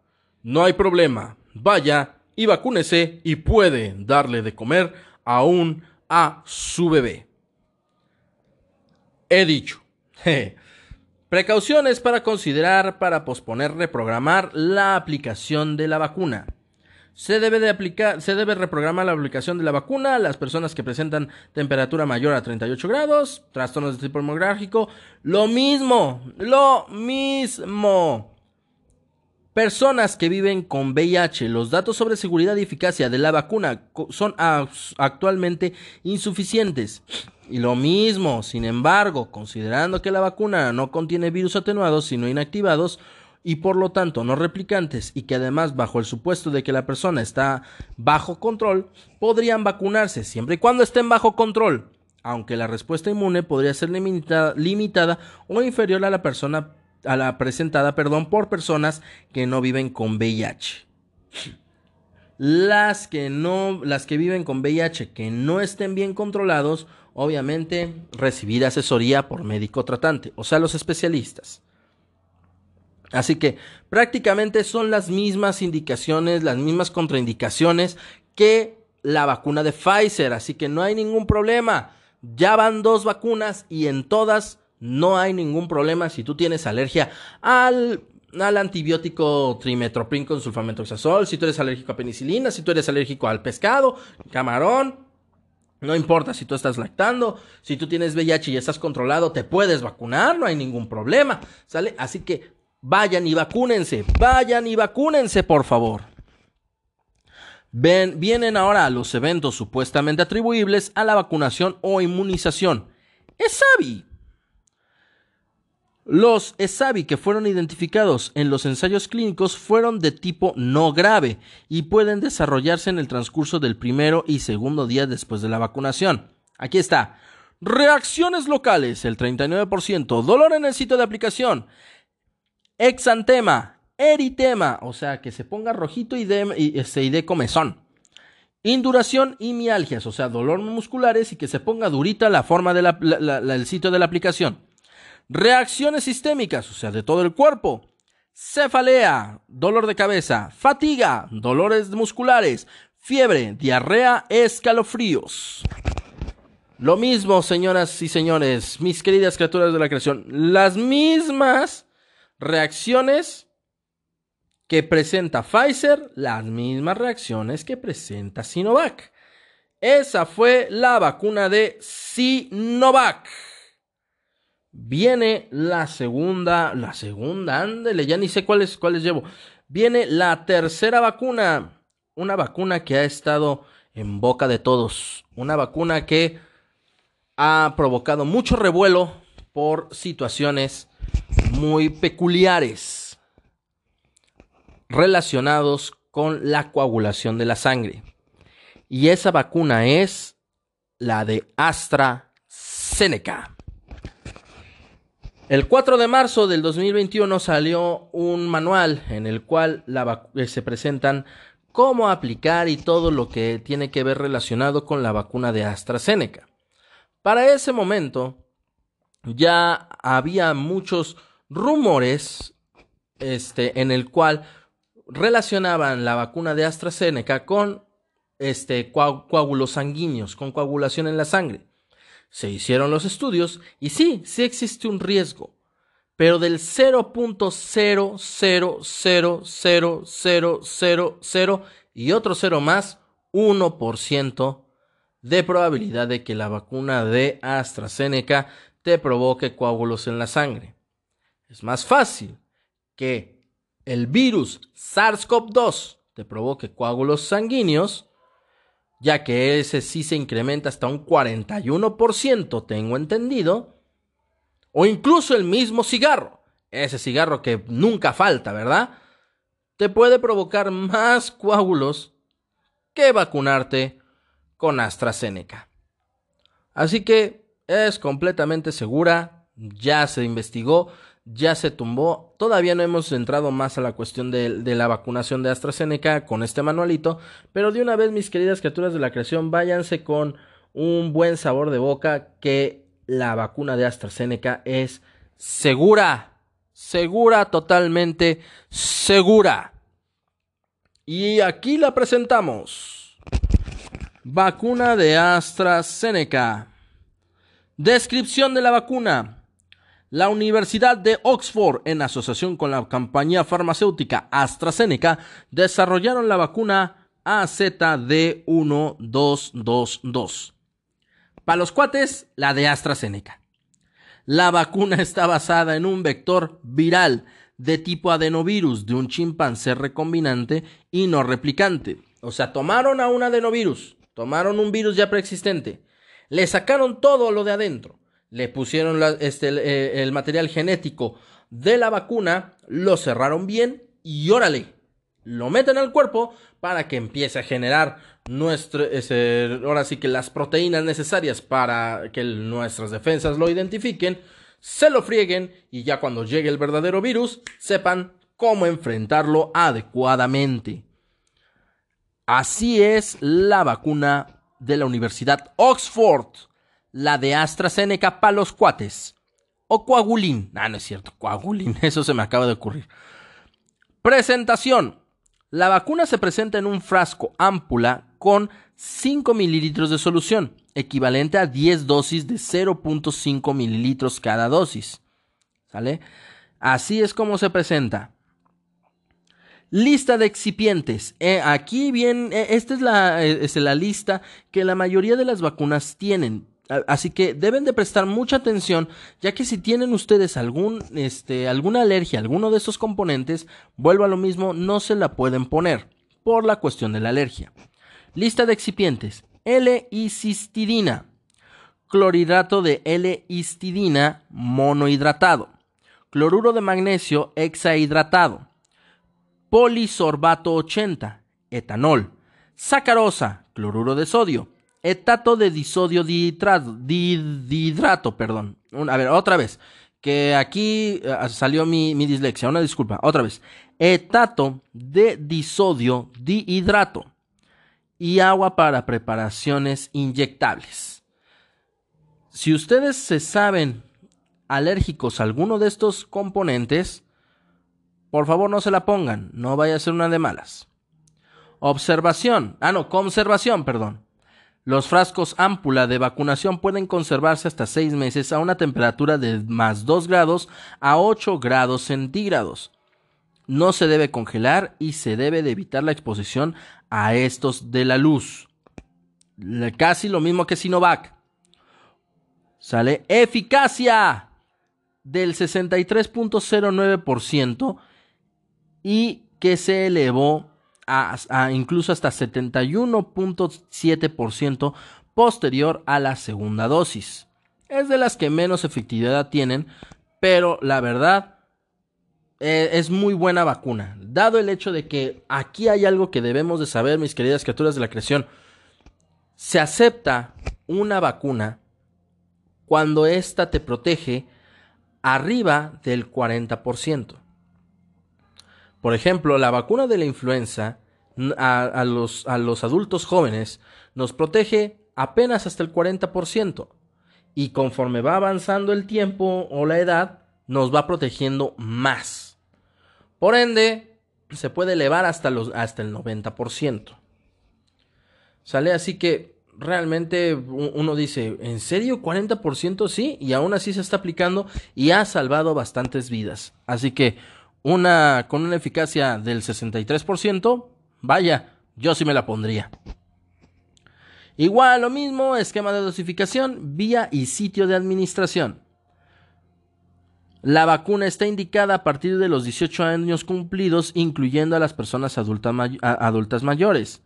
no hay problema. Vaya y vacúnese y puede darle de comer aún a su bebé. He dicho. Precauciones para considerar para posponer reprogramar la aplicación de la vacuna. Se debe, de aplicar, se debe reprogramar la aplicación de la vacuna a las personas que presentan temperatura mayor a 38 grados, trastornos de tipo hemográfico. Lo mismo, lo mismo. Personas que viven con VIH, los datos sobre seguridad y eficacia de la vacuna son actualmente insuficientes. Y lo mismo, sin embargo, considerando que la vacuna no contiene virus atenuados sino inactivados, y por lo tanto no replicantes y que además bajo el supuesto de que la persona está bajo control, podrían vacunarse siempre y cuando estén bajo control, aunque la respuesta inmune podría ser limitada, limitada o inferior a la persona a la presentada, perdón, por personas que no viven con VIH. Las que no las que viven con VIH que no estén bien controlados, obviamente recibir asesoría por médico tratante, o sea, los especialistas. Así que prácticamente son las mismas indicaciones, las mismas contraindicaciones que la vacuna de Pfizer, así que no hay ningún problema. Ya van dos vacunas y en todas no hay ningún problema si tú tienes alergia al, al antibiótico trimetoprim con sulfamethoxazol, si tú eres alérgico a penicilina, si tú eres alérgico al pescado, camarón, no importa si tú estás lactando, si tú tienes VIH y estás controlado, te puedes vacunar, no hay ningún problema, ¿sale? Así que Vayan y vacúnense, vayan y vacúnense, por favor. Ven, vienen ahora los eventos supuestamente atribuibles a la vacunación o inmunización. ESAVI. Los ESAVI que fueron identificados en los ensayos clínicos fueron de tipo no grave y pueden desarrollarse en el transcurso del primero y segundo día después de la vacunación. Aquí está. Reacciones locales, el 39%. Dolor en el sitio de aplicación, Exantema, eritema, o sea, que se ponga rojito y de, y, este, y comezón. Induración y mialgias, o sea, dolor musculares y que se ponga durita la forma del sitio de la aplicación. Reacciones sistémicas, o sea, de todo el cuerpo. Cefalea, dolor de cabeza. Fatiga, dolores musculares. Fiebre, diarrea, escalofríos. Lo mismo, señoras y señores, mis queridas criaturas de la creación, las mismas reacciones que presenta Pfizer, las mismas reacciones que presenta Sinovac. Esa fue la vacuna de Sinovac. Viene la segunda, la segunda, ándele, ya ni sé cuáles, cuáles llevo. Viene la tercera vacuna, una vacuna que ha estado en boca de todos, una vacuna que ha provocado mucho revuelo por situaciones muy peculiares relacionados con la coagulación de la sangre. Y esa vacuna es la de AstraZeneca. El 4 de marzo del 2021 salió un manual en el cual eh, se presentan cómo aplicar y todo lo que tiene que ver relacionado con la vacuna de AstraZeneca. Para ese momento ya había muchos rumores este, en el cual relacionaban la vacuna de AstraZeneca con este, coágulos sanguíneos, con coagulación en la sangre. Se hicieron los estudios y sí, sí existe un riesgo, pero del 0.0000000 y otro cero más, 1% de probabilidad de que la vacuna de AstraZeneca te provoque coágulos en la sangre. Es más fácil que el virus SARS-CoV-2 te provoque coágulos sanguíneos, ya que ese sí se incrementa hasta un 41%, tengo entendido, o incluso el mismo cigarro, ese cigarro que nunca falta, ¿verdad? Te puede provocar más coágulos que vacunarte con AstraZeneca. Así que es completamente segura, ya se investigó ya se tumbó. Todavía no hemos entrado más a la cuestión de, la vacunación de AstraZeneca con este manualito, pero de una vez, mis queridas criaturas de la creación, váyanse con un buen sabor de boca que la vacuna de AstraZeneca es segura, segura, totalmente segura. Y aquí la presentamos. Vacuna de AstraZeneca. Descripción de la vacuna. La Universidad de Oxford, en asociación con la compañía farmacéutica AstraZeneca, desarrollaron la vacuna AZD1222. Para los cuates, la de AstraZeneca. La vacuna está basada en un vector viral de tipo adenovirus de un chimpancé recombinante y no replicante. O sea, tomaron a un adenovirus, tomaron un virus ya preexistente, le sacaron todo lo de adentro, le pusieron este, eh, el, material genético de la vacuna, lo cerraron bien y órale, lo meten al cuerpo para que empiece a generar nuestro, ahora sí que las proteínas necesarias para que nuestras defensas lo identifiquen, se lo frieguen y ya cuando llegue el verdadero virus sepan cómo enfrentarlo adecuadamente. Así es la vacuna de la Universidad Oxford, la de AstraZeneca para los cuates. O coagulín. Ah, no es cierto, coagulín, eso se me acaba de ocurrir. Presentación. La vacuna se presenta en un frasco ámpula con 5 mililitros de solución, equivalente a 10 dosis de 0.5 mililitros cada dosis. ¿Sale? Así es como se presenta. Lista de excipientes. Eh, aquí bien, eh, esta es la, eh, es la lista que la mayoría de las vacunas tienen. Así que deben de prestar mucha atención, ya que si tienen ustedes algún, este, alguna alergia a alguno de estos componentes, vuelvo a lo mismo, no se la pueden poner por la cuestión de la alergia. Lista de excipientes. L-isistidina. Clorhidrato de L-histidina monohidratado. Cloruro de magnesio hexahidratado polisorbato 80, etanol, sacarosa, cloruro de sodio, etato de disodio dihidrato, perdón. A ver, otra vez, que aquí eh, salió mi, mi dislexia, una disculpa, otra vez. Etato de disodio dihidrato y agua para preparaciones inyectables. Si ustedes se saben alérgicos a alguno de estos componentes, por favor no se la pongan, no vaya a ser una de malas. Observación. Ah, no, conservación, perdón. Los frascos ámpula de vacunación pueden conservarse hasta 6 meses a una temperatura de más 2 grados a 8 grados centígrados. No se debe congelar y se debe de evitar la exposición a estos de la luz. Casi lo mismo que Sinovac. Sale eficacia del 63.09% y que se elevó a, incluso hasta 71.7% posterior a la segunda dosis. Es de las que menos efectividad tienen, pero la verdad e, es muy buena vacuna. Dado el hecho de que aquí hay algo que debemos de saber, mis queridas criaturas de la creación, se acepta una vacuna cuando ésta te protege arriba del 40%. Por ejemplo, la vacuna de la influenza a, los, a los adultos jóvenes nos protege apenas hasta el 40%. Y conforme va avanzando el tiempo o la edad, nos va protegiendo más. Por ende, se puede elevar hasta, los, hasta el 90%. ¿Sale? Así que realmente uno dice, ¿en serio 40%? Sí, y aún así se está aplicando y ha salvado bastantes vidas. Así que una con una eficacia del 63%, vaya, yo sí me la pondría. Igual lo mismo, esquema de dosificación, vía y sitio de administración. La vacuna está indicada a partir de los 18 años cumplidos, incluyendo a las personas adultas mayores.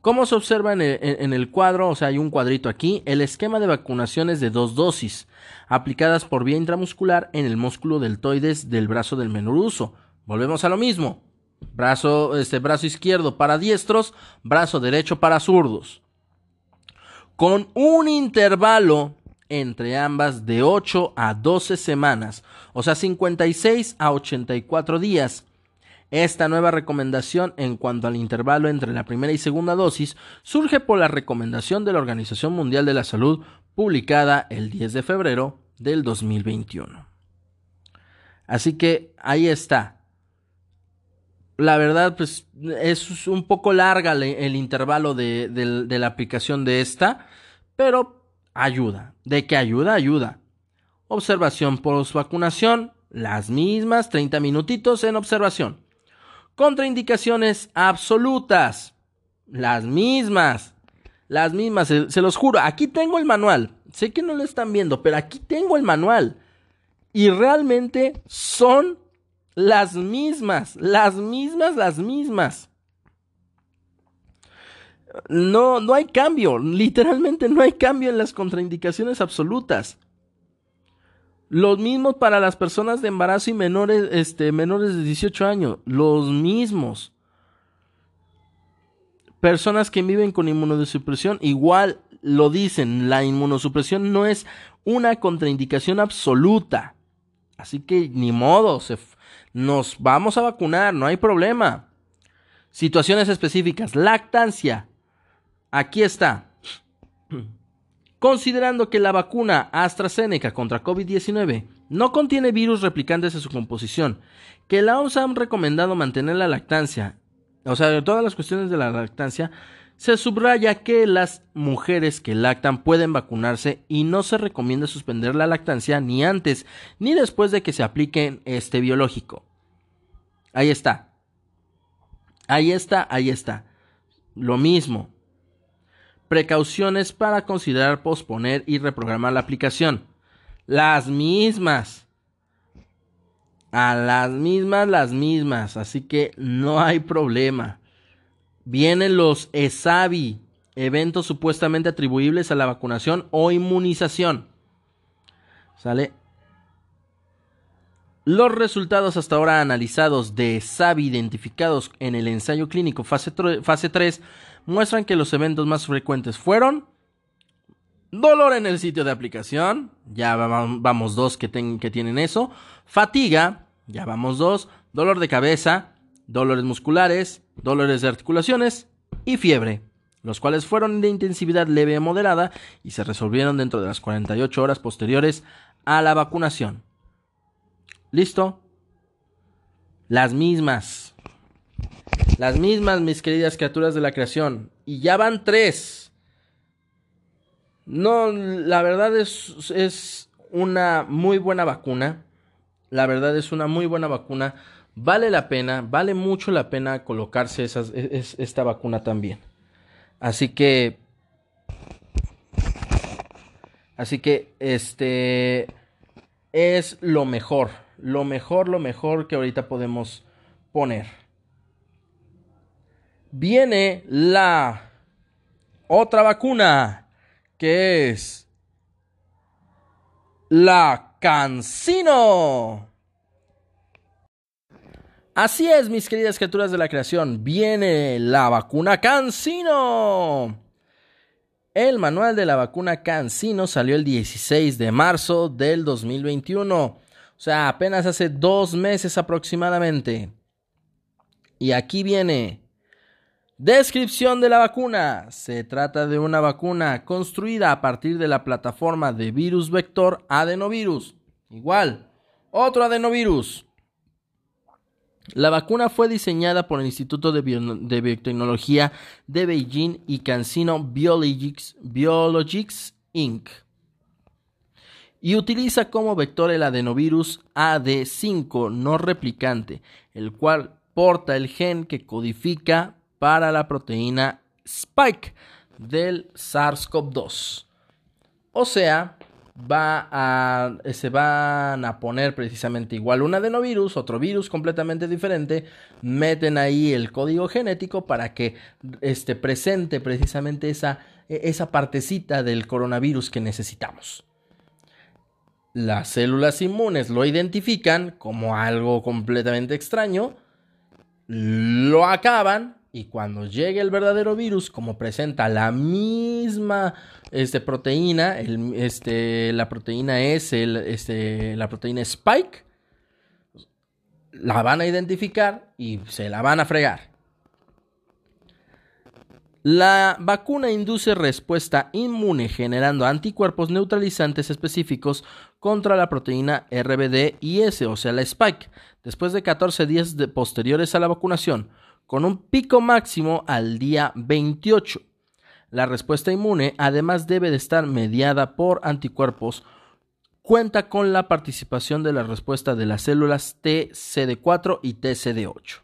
Como se observa en el, cuadro, o sea, hay un cuadrito aquí, el esquema de vacunación es de dos dosis, aplicadas por vía intramuscular en el músculo deltoides del brazo del menor uso. Volvemos a lo mismo. Brazo, este, brazo izquierdo para diestros, brazo derecho para zurdos. Con un intervalo entre ambas de 8 a 12 semanas, o sea, 56 a 84 días. Esta nueva recomendación en cuanto al intervalo entre la primera y segunda dosis surge por la recomendación de la Organización Mundial de la Salud publicada el 10 de febrero del 2021. Así que ahí está. La verdad, pues es un poco larga el, intervalo de, de la aplicación de esta, pero ayuda. ¿De qué ayuda? Ayuda. Observación post vacunación, las mismas 30 minutitos en observación. Contraindicaciones absolutas, las mismas. Las mismas, se, los juro. Aquí tengo el manual. Sé que no lo están viendo, pero aquí tengo el manual. Y realmente son las mismas, las mismas, las mismas. No, no hay cambio, literalmente no hay cambio en las contraindicaciones absolutas. Los mismos para las personas de embarazo y menores, este, menores de 18 años, los mismos. Personas que viven con inmunosupresión, igual lo dicen, la inmunosupresión no es una contraindicación absoluta. Así que ni modo, nos vamos a vacunar, no hay problema. Situaciones específicas, lactancia. Aquí está. Considerando que la vacuna AstraZeneca contra COVID-19 no contiene virus replicantes en su composición, que la OMS ha recomendado mantener la lactancia, o sea, de todas las cuestiones de la lactancia, se subraya que las mujeres que lactan pueden vacunarse y no se recomienda suspender la lactancia ni antes ni después de que se apliquen este biológico. Ahí está. Ahí está, ahí está. Lo mismo. Precauciones para considerar posponer y reprogramar la aplicación. Las mismas. A las mismas, las mismas. Así que no hay problema. Vienen los ESAVI, eventos supuestamente atribuibles a la vacunación o inmunización. ¿Sale? Los resultados hasta ahora analizados de ESAVI identificados en el ensayo clínico fase, fase 3 muestran que los eventos más frecuentes fueron dolor en el sitio de aplicación, ya vamos dos que, que tienen eso, fatiga, ya vamos dos, dolor de cabeza, dolores musculares, dolores de articulaciones y fiebre, los cuales fueron de intensividad leve a moderada y se resolvieron dentro de las 48 horas posteriores a la vacunación. ¿Listo? Las mismas. Las mismas, mis queridas criaturas de la creación. Y ya van tres. No, la verdad es, es una muy buena vacuna. La verdad es una muy buena vacuna. Vale la pena, vale mucho la pena colocarse esas, esta vacuna también. Así que... Así que, este... Es lo mejor. Lo mejor, lo mejor que ahorita podemos poner viene la otra vacuna, que es la Cancino. Así es, mis queridas criaturas de la creación, viene la vacuna Cancino. El manual de la vacuna Cancino salió el 16 de marzo del 2021, o sea, apenas hace dos meses aproximadamente. Y aquí viene Descripción de la vacuna. Se trata de una vacuna construida a partir de la plataforma de virus vector adenovirus. Igual, otro adenovirus. La vacuna fue diseñada por el Instituto de, Biotecnología de Beijing y CanSino Biologics, Biologics Inc. Y utiliza como vector el adenovirus AD5 no replicante, el cual porta el gen que codifica para la proteína Spike del SARS-CoV-2. O sea, va a, se van a poner precisamente igual un adenovirus, otro virus completamente diferente, meten ahí el código genético para que este, presente precisamente esa, esa partecita del coronavirus que necesitamos. Las células inmunes lo identifican como algo completamente extraño, lo acaban y cuando llegue el verdadero virus, como presenta la misma este, proteína, este, la proteína es el, este, la proteína Spike, la van a identificar y se la van a fregar. La vacuna induce respuesta inmune generando anticuerpos neutralizantes específicos contra la proteína RBD y S, o sea, la Spike, después de 14 días posteriores a la vacunación, con un pico máximo al día 28. La respuesta inmune además debe de estar mediada por anticuerpos. Cuenta con la participación de la respuesta de las células TCD4 y TCD8.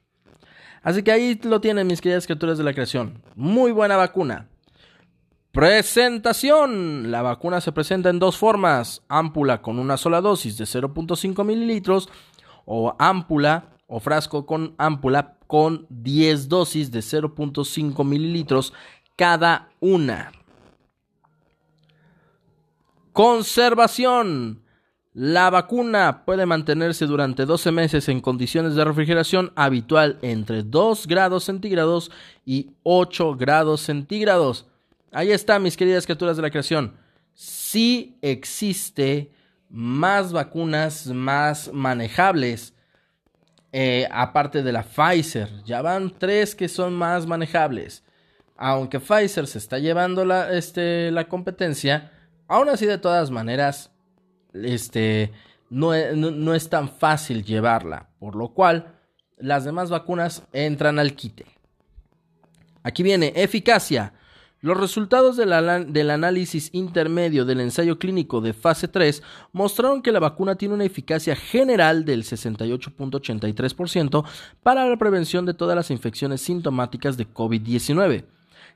Así que ahí lo tienen mis queridas criaturas de la creación. Muy buena vacuna. Presentación. La vacuna se presenta en dos formas. Ámpula con una sola dosis de 0.5 mililitros o ámpula o frasco con ámpula con 10 dosis de 0.5 mililitros cada una. Conservación. La vacuna puede mantenerse durante 12 meses en condiciones de refrigeración habitual entre 2 grados centígrados y 8 grados centígrados. Ahí está, mis queridas criaturas de la creación. Sí existe más vacunas más manejables, eh, aparte de la Pfizer. Ya van tres que son más manejables. Aunque Pfizer se está llevando la, este, la competencia, aún así de todas maneras este, no, no, es tan fácil llevarla, por lo cual las demás vacunas entran al quite. Aquí viene eficacia. Los resultados del análisis intermedio del ensayo clínico de fase 3 mostraron que la vacuna tiene una eficacia general del 68.83% para la prevención de todas las infecciones sintomáticas de COVID-19.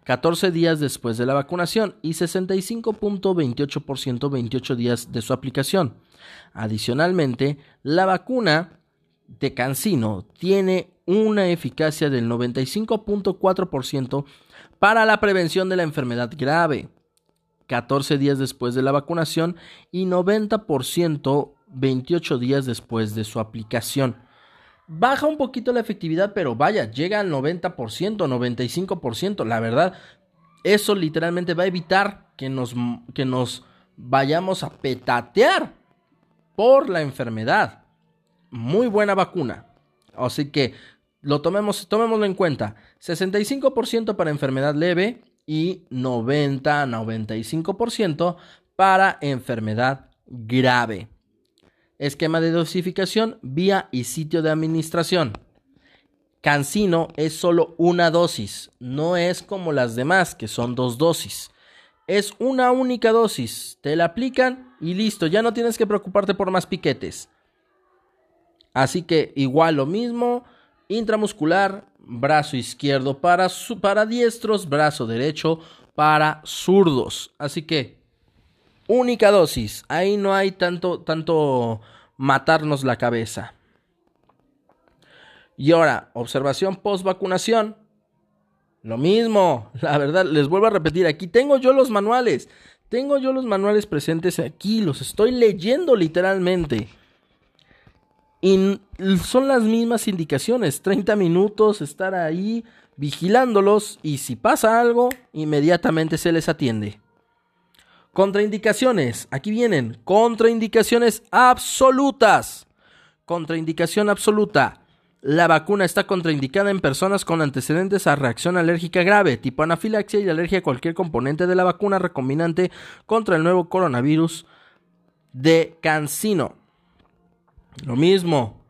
14 días después de la vacunación y 65.28% 28 días de su aplicación. Adicionalmente, la vacuna de Cancino tiene una eficacia del 95.4% para la prevención de la enfermedad grave, 14 días después de la vacunación y 90% 28 días después de su aplicación. Baja un poquito la efectividad, pero vaya, llega al 90%, 95%. La verdad, eso literalmente va a evitar que nos, que nos vayamos a petatear por la enfermedad. Muy buena vacuna. Así que lo tomemos, tomémoslo en cuenta. 65% para enfermedad leve y 90-95% para enfermedad grave. Esquema de dosificación, vía y sitio de administración. Cancino es solo una dosis, no es como las demás que son dos dosis. Es una única dosis, te la aplican y listo, ya no tienes que preocuparte por más piquetes. Así que igual lo mismo, intramuscular, brazo izquierdo para, para diestros, brazo derecho para zurdos. Así que única dosis. Ahí no hay tanto, tanto matarnos la cabeza. Y ahora, observación post vacunación. Lo mismo, la verdad, les vuelvo a repetir, aquí tengo yo los manuales. Tengo yo los manuales presentes aquí, los estoy leyendo literalmente. Y son las mismas indicaciones, 30 minutos, estar ahí vigilándolos y si pasa algo, inmediatamente se les atiende. Contraindicaciones. Aquí vienen. Contraindicaciones absolutas. Contraindicación absoluta. La vacuna está contraindicada en personas con antecedentes a reacción alérgica grave, tipo anafilaxia y alergia a cualquier componente de la vacuna recombinante contra el nuevo coronavirus de Cancino. Lo mismo.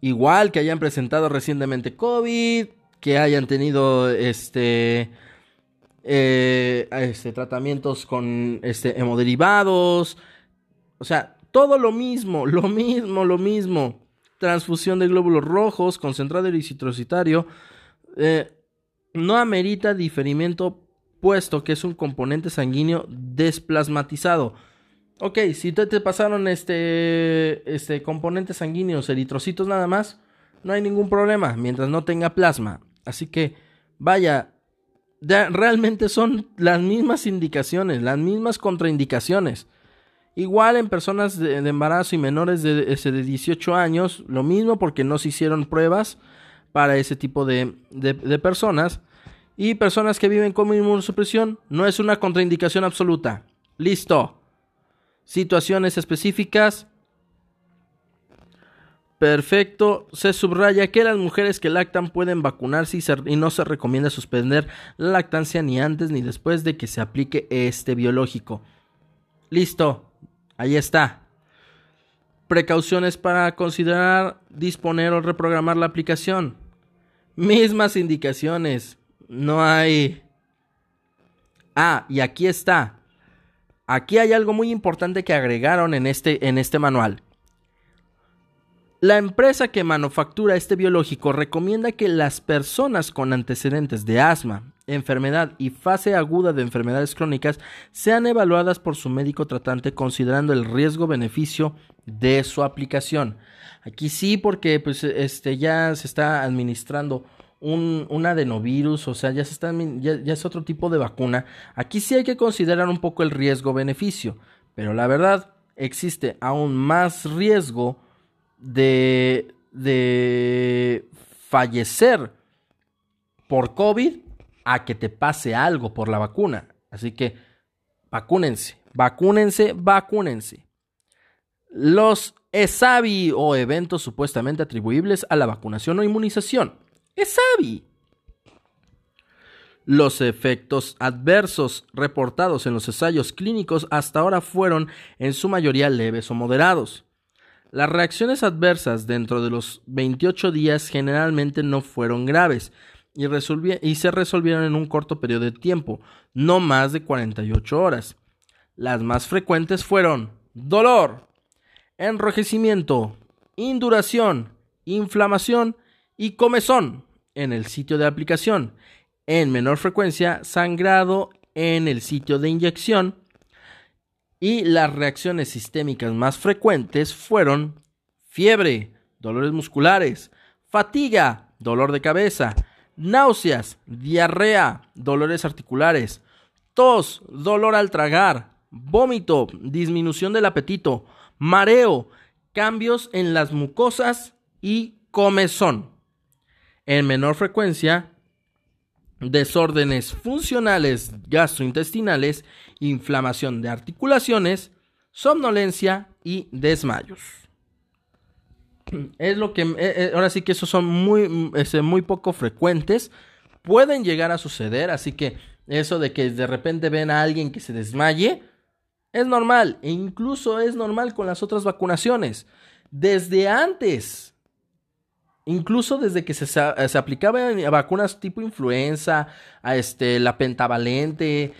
Igual que hayan presentado recientemente COVID, que hayan tenido este eh, este, tratamientos con este, hemoderivados, o sea, todo lo mismo, lo mismo, lo mismo. Transfusión de glóbulos rojos, concentrado ericitrocitario, eh, no amerita diferimiento puesto que es un componente sanguíneo desplasmatizado. Ok, si te, te pasaron este, este componentes sanguíneos, eritrocitos nada más, no hay ningún problema mientras no tenga plasma. Así que, vaya, realmente son las mismas indicaciones, las mismas contraindicaciones. Igual en personas de, embarazo y menores de, de 18 años, lo mismo porque no se hicieron pruebas para ese tipo de, de personas. Y personas que viven con inmunosupresión no es una contraindicación absoluta. Listo. Situaciones específicas. Perfecto. Se subraya que las mujeres que lactan pueden vacunarse y, no se recomienda suspender la lactancia ni antes ni después de que se aplique este biológico. Listo. Ahí está. Precauciones para considerar, disponer o reprogramar la aplicación. Mismas indicaciones. No hay... Ah, y aquí está. Aquí hay algo muy importante que agregaron en este, en este manual. La empresa que manufactura este biológico recomienda que las personas con antecedentes de asma, enfermedad y fase aguda de enfermedades crónicas sean evaluadas por su médico tratante considerando el riesgo-beneficio de su aplicación. Aquí sí, porque pues, este, ya se está administrando un, adenovirus, o sea, ya, ya es otro tipo de vacuna. Aquí sí hay que considerar un poco el riesgo-beneficio, pero la verdad existe aún más riesgo de, de fallecer por COVID a que te pase algo por la vacuna. Así que vacúnense, vacúnense, vacúnense. Los ESAVI o eventos supuestamente atribuibles a la vacunación o inmunización. ESAVI. Los efectos adversos reportados en los ensayos clínicos hasta ahora fueron en su mayoría leves o moderados. Las reacciones adversas dentro de los 28 días generalmente no fueron graves y, y, se resolvieron en un corto periodo de tiempo, no más de 48 horas. Las más frecuentes fueron dolor, enrojecimiento, induración, inflamación y comezón en el sitio de aplicación. En menor frecuencia, sangrado en el sitio de inyección y las reacciones sistémicas más frecuentes fueron fiebre, dolores musculares, fatiga, dolor de cabeza, náuseas, diarrea, dolores articulares, tos, dolor al tragar, vómito, disminución del apetito, mareo, cambios en las mucosas y comezón. En menor frecuencia, desórdenes funcionales gastrointestinales, inflamación de articulaciones, somnolencia y desmayos. Es lo que eh, eh, ahora sí que esos son muy, este, muy poco frecuentes. Pueden llegar a suceder, así que eso de que de repente ven a alguien que se desmaye es normal e incluso es normal con las otras vacunaciones. Desde antes Incluso desde que se, se aplicaban vacunas tipo influenza, a este, la pentavalente,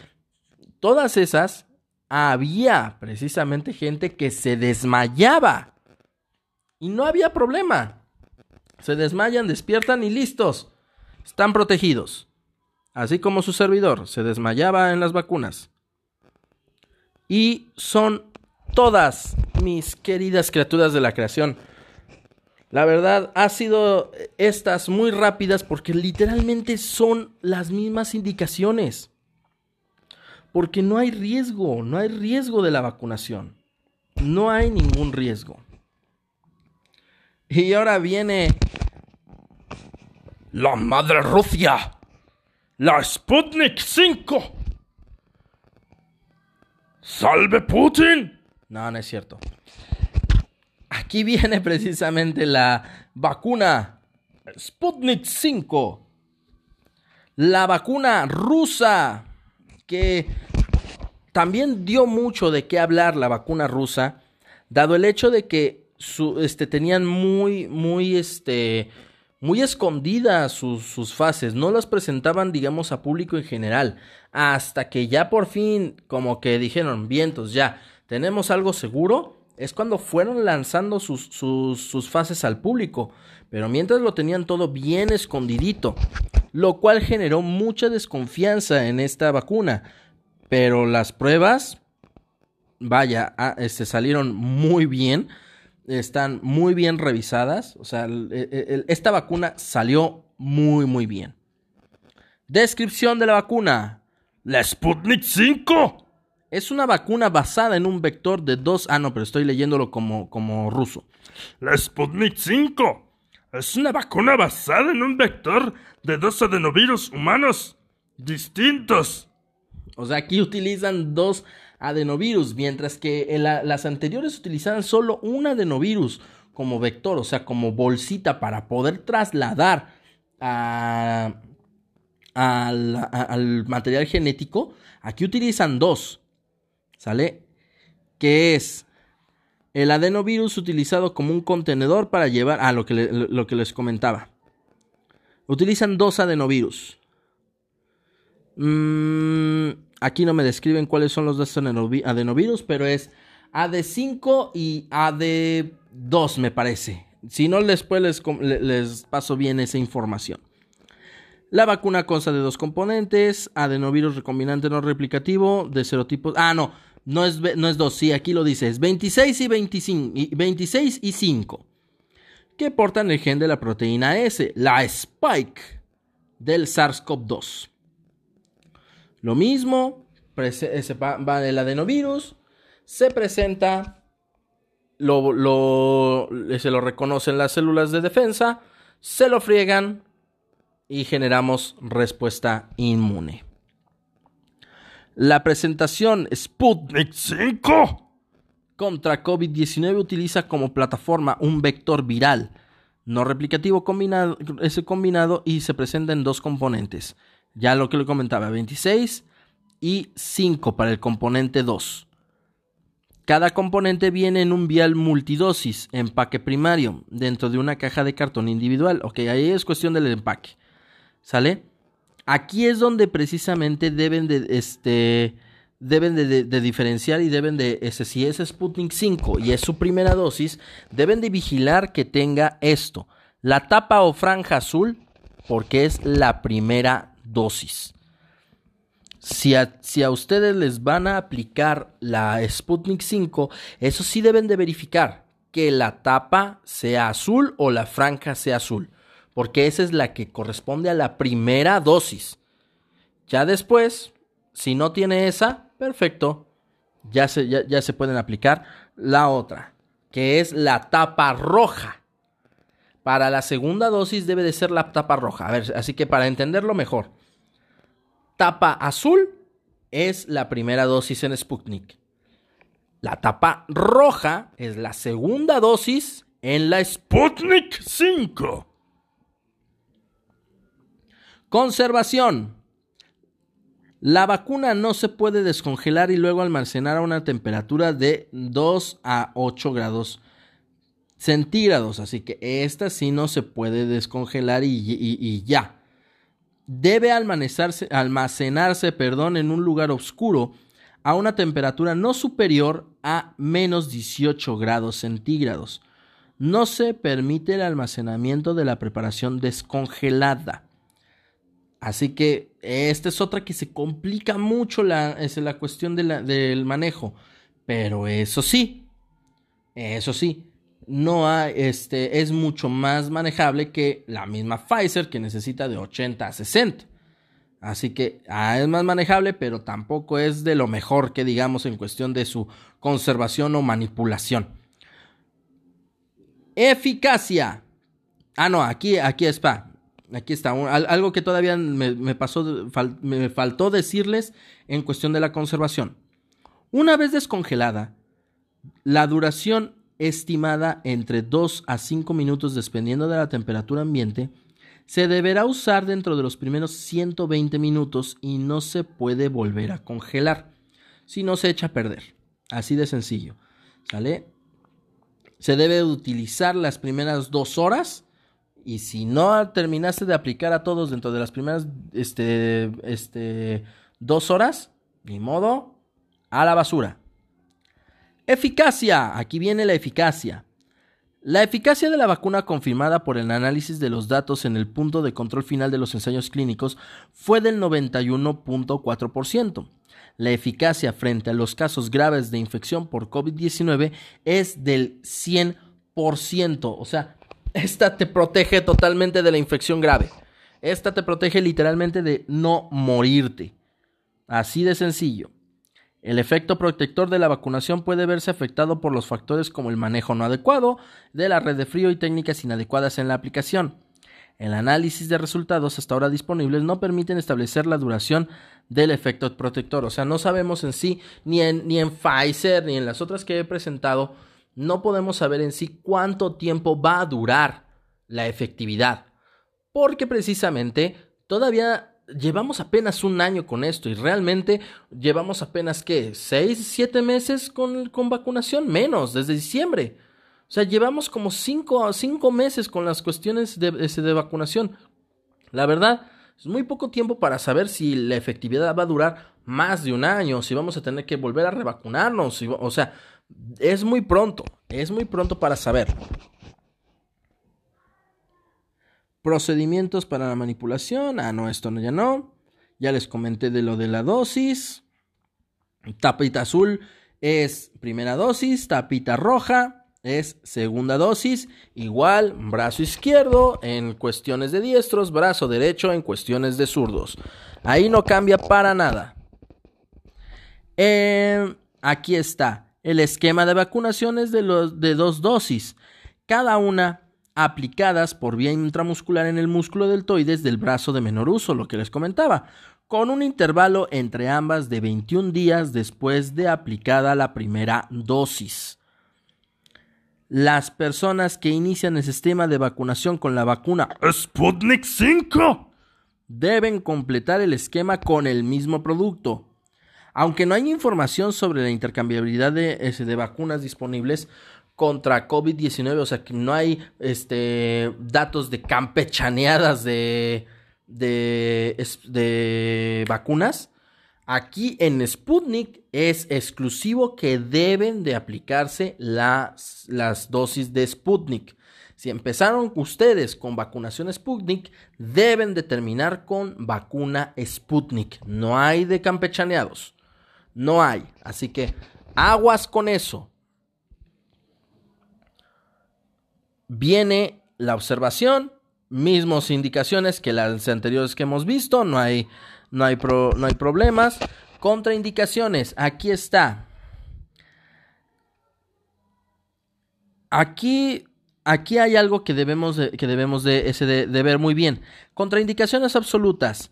todas esas, había precisamente gente que se desmayaba. Y no había problema. Se desmayan, despiertan y listos. Están protegidos. Así como su servidor se desmayaba en las vacunas. Y son todas mis queridas criaturas de la creación la verdad, ha sido estas muy rápidas porque literalmente son las mismas indicaciones. Porque no hay riesgo, no hay riesgo de la vacunación. No hay ningún riesgo. Y ahora viene la madre Rusia, la Sputnik 5. ¡Salve Putin! No, no es cierto. Aquí viene precisamente la vacuna Sputnik 5. La vacuna rusa, que también dio mucho de qué hablar la vacuna rusa, dado el hecho de que este, tenían muy, muy, este, muy escondidas sus, sus, fases, no las presentaban, digamos, a público en general, hasta que ya por fin, como que dijeron, vientos, ya, tenemos algo seguro, es cuando fueron lanzando sus, sus, fases al público, pero mientras lo tenían todo bien escondidito, lo cual generó mucha desconfianza en esta vacuna. Pero las pruebas, vaya, ah, este, salieron muy bien, están muy bien revisadas, o sea, esta vacuna salió muy, muy bien. Descripción de la vacuna. La Sputnik 5 es una vacuna basada en un vector de dos... Ah, no, pero estoy leyéndolo como, como ruso. La Sputnik 5. Es una vacuna basada en un vector de dos adenovirus humanos distintos. O sea, aquí utilizan dos adenovirus, mientras que las anteriores utilizaban solo un adenovirus como vector, o sea, como bolsita para poder trasladar al, al material genético. Aquí utilizan dos, ¿sale? Que es el adenovirus utilizado como un contenedor para llevar ah, lo que, lo que les comentaba. Utilizan dos adenovirus. Mm, aquí no me describen cuáles son los dos adenovirus, pero es AD5 y AD2 me parece. Si no, después les, les paso bien esa información. La vacuna consta de dos componentes, adenovirus recombinante no replicativo de serotipos... Ah, no, no es, no es 2, sí, aquí lo dice, es 26 y, 25, y 26 y 5, que portan el gen de la proteína S, la spike del SARS-CoV-2. Lo mismo, va el adenovirus, se presenta, lo, se lo reconocen las células de defensa, se lo friegan y generamos respuesta inmune. La presentación Sputnik 5 contra COVID-19 utiliza como plataforma un vector viral no replicativo combinado, ese combinado y se presenta en dos componentes. Ya lo que le comentaba, 26 y 5 para el componente 2. Cada componente viene en un vial multidosis, empaque primario, dentro de una caja de cartón individual. Ok, ahí es cuestión del empaque. ¿Sale? Aquí es donde precisamente deben de, este, deben de, diferenciar y deben de, ese, si es Sputnik 5 y es su primera dosis, deben de vigilar que tenga esto, la tapa o franja azul, porque es la primera dosis. Si a, si a ustedes les van a aplicar la Sputnik 5, eso sí deben de verificar que la tapa sea azul o la franja sea azul porque esa es la que corresponde a la primera dosis. Ya después, si no tiene esa, perfecto, ya se, ya, se pueden aplicar la otra, que es la tapa roja. Para la segunda dosis debe de ser la tapa roja. A ver, así que para entenderlo mejor, tapa azul es la primera dosis en Sputnik. La tapa roja es la segunda dosis en la Sputnik 5. Conservación. La vacuna no se puede descongelar y luego almacenar a una temperatura de 2 a 8 grados centígrados. Así que esta sí no se puede descongelar y, ya. Debe almacenarse, almacenarse perdón, en un lugar oscuro a una temperatura no superior a menos 18 grados centígrados. No se permite el almacenamiento de la preparación descongelada. Así que esta es otra que se complica mucho la, es la cuestión del manejo. Pero eso sí, eso sí, no hay, este, es mucho más manejable que la misma Pfizer que necesita de 80 a 60. Así que ah, es más manejable, pero tampoco es de lo mejor que digamos en cuestión de su conservación o manipulación. Eficacia. Ah, no, aquí, aquí está. Aquí está, algo que todavía me, pasó, me faltó decirles en cuestión de la conservación. Una vez descongelada, la duración estimada entre 2 a 5 minutos dependiendo de la temperatura ambiente, se deberá usar dentro de los primeros 120 minutos y no se puede volver a congelar, si no se echa a perder. Así de sencillo. ¿Sale? Se debe utilizar las primeras dos horas y si no terminaste de aplicar a todos dentro de las primeras este, este, dos horas, ni modo, a la basura. Eficacia. Aquí viene la eficacia. La eficacia de la vacuna confirmada por el análisis de los datos en el punto de control final de los ensayos clínicos fue del 91.4%. La eficacia frente a los casos graves de infección por COVID-19 es del 100%. O sea, esta te protege totalmente de la infección grave. Esta te protege literalmente de no morirte. Así de sencillo. El efecto protector de la vacunación puede verse afectado por los factores como el manejo no adecuado de la red de frío y técnicas inadecuadas en la aplicación. El análisis de resultados hasta ahora disponibles no permiten establecer la duración del efecto protector. O sea, no sabemos en sí, ni en, ni en Pfizer, ni en las otras que he presentado, no podemos saber en sí cuánto tiempo va a durar la efectividad. Porque precisamente todavía llevamos apenas un año con esto y realmente llevamos apenas, ¿qué? ¿Seis, siete meses con, con vacunación? Menos, desde diciembre. O sea, llevamos como cinco, cinco meses con las cuestiones de, de vacunación. La verdad, es muy poco tiempo para saber si la efectividad va a durar más de un año, si vamos a tener que volver a revacunarnos. o sea, es muy pronto, es muy pronto para saber. Procedimientos para la manipulación. Ah, no, esto no, ya no. Ya les comenté de lo de la dosis. Tapita azul es primera dosis. Tapita roja es segunda dosis. Igual, brazo izquierdo en cuestiones de diestros. Brazo derecho en cuestiones de zurdos. Ahí no cambia para nada. Eh, aquí está. El esquema de vacunaciones de, de dos dosis. Cada una aplicadas por vía intramuscular en el músculo deltoides del brazo de menor uso, lo que les comentaba, con un intervalo entre ambas de 21 días después de aplicada la primera dosis. Las personas que inician el sistema de vacunación con la vacuna Sputnik 5 deben completar el esquema con el mismo producto. Aunque no hay información sobre la intercambiabilidad de, de vacunas disponibles, contra COVID-19, o sea que no hay este, datos de campechaneadas de, de, de vacunas. Aquí en Sputnik es exclusivo que deben de aplicarse las, las dosis de Sputnik. Si empezaron ustedes con vacunación Sputnik, deben de terminar con vacuna Sputnik. No hay de campechaneados. No hay. Así que aguas con eso. viene la observación, mismos indicaciones que las anteriores que hemos visto, no hay, no hay, no hay problemas. Contraindicaciones, aquí está. Aquí, aquí hay algo que debemos de, que debemos de, ese de ver muy bien. Contraindicaciones absolutas.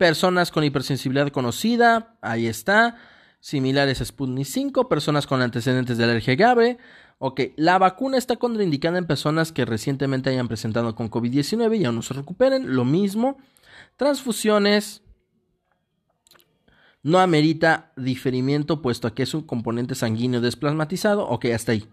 Personas con hipersensibilidad conocida, ahí está. Similares a Sputnik 5, personas con antecedentes de alergia grave, Ok, la vacuna está contraindicada en personas que recientemente hayan presentado con COVID-19 y aún no se recuperen. Lo mismo. Transfusiones. No amerita diferimiento puesto a que es un componente sanguíneo desplasmatizado. Ok, hasta ahí.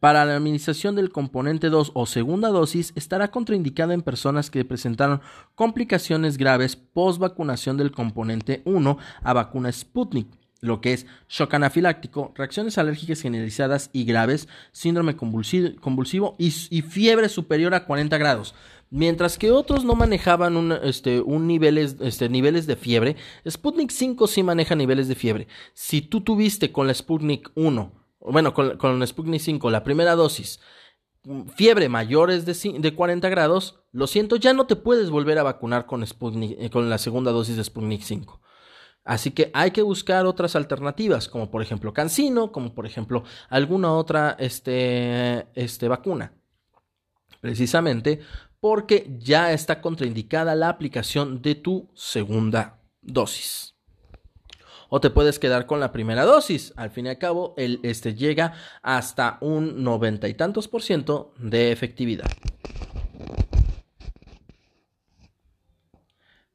Para la administración del componente 2 o segunda dosis estará contraindicada en personas que presentaron complicaciones graves post vacunación del componente 1 a vacuna Sputnik lo que es shock anafiláctico, reacciones alérgicas generalizadas y graves, síndrome convulsivo, y, fiebre superior a 40 grados. Mientras que otros no manejaban un, este, niveles, este, niveles de fiebre, Sputnik 5 sí maneja niveles de fiebre. Si tú tuviste con la Sputnik 1, bueno, con, con Sputnik 5 la primera dosis, fiebre mayores de, de 40 grados, lo siento, ya no te puedes volver a vacunar con, Sputnik, eh, con la segunda dosis de Sputnik 5. Así que hay que buscar otras alternativas, como por ejemplo Cancino, como por ejemplo alguna otra este, este, vacuna. Precisamente porque ya está contraindicada la aplicación de tu segunda dosis. O te puedes quedar con la primera dosis. Al fin y al cabo, este llega hasta un noventa y tantos por ciento de efectividad.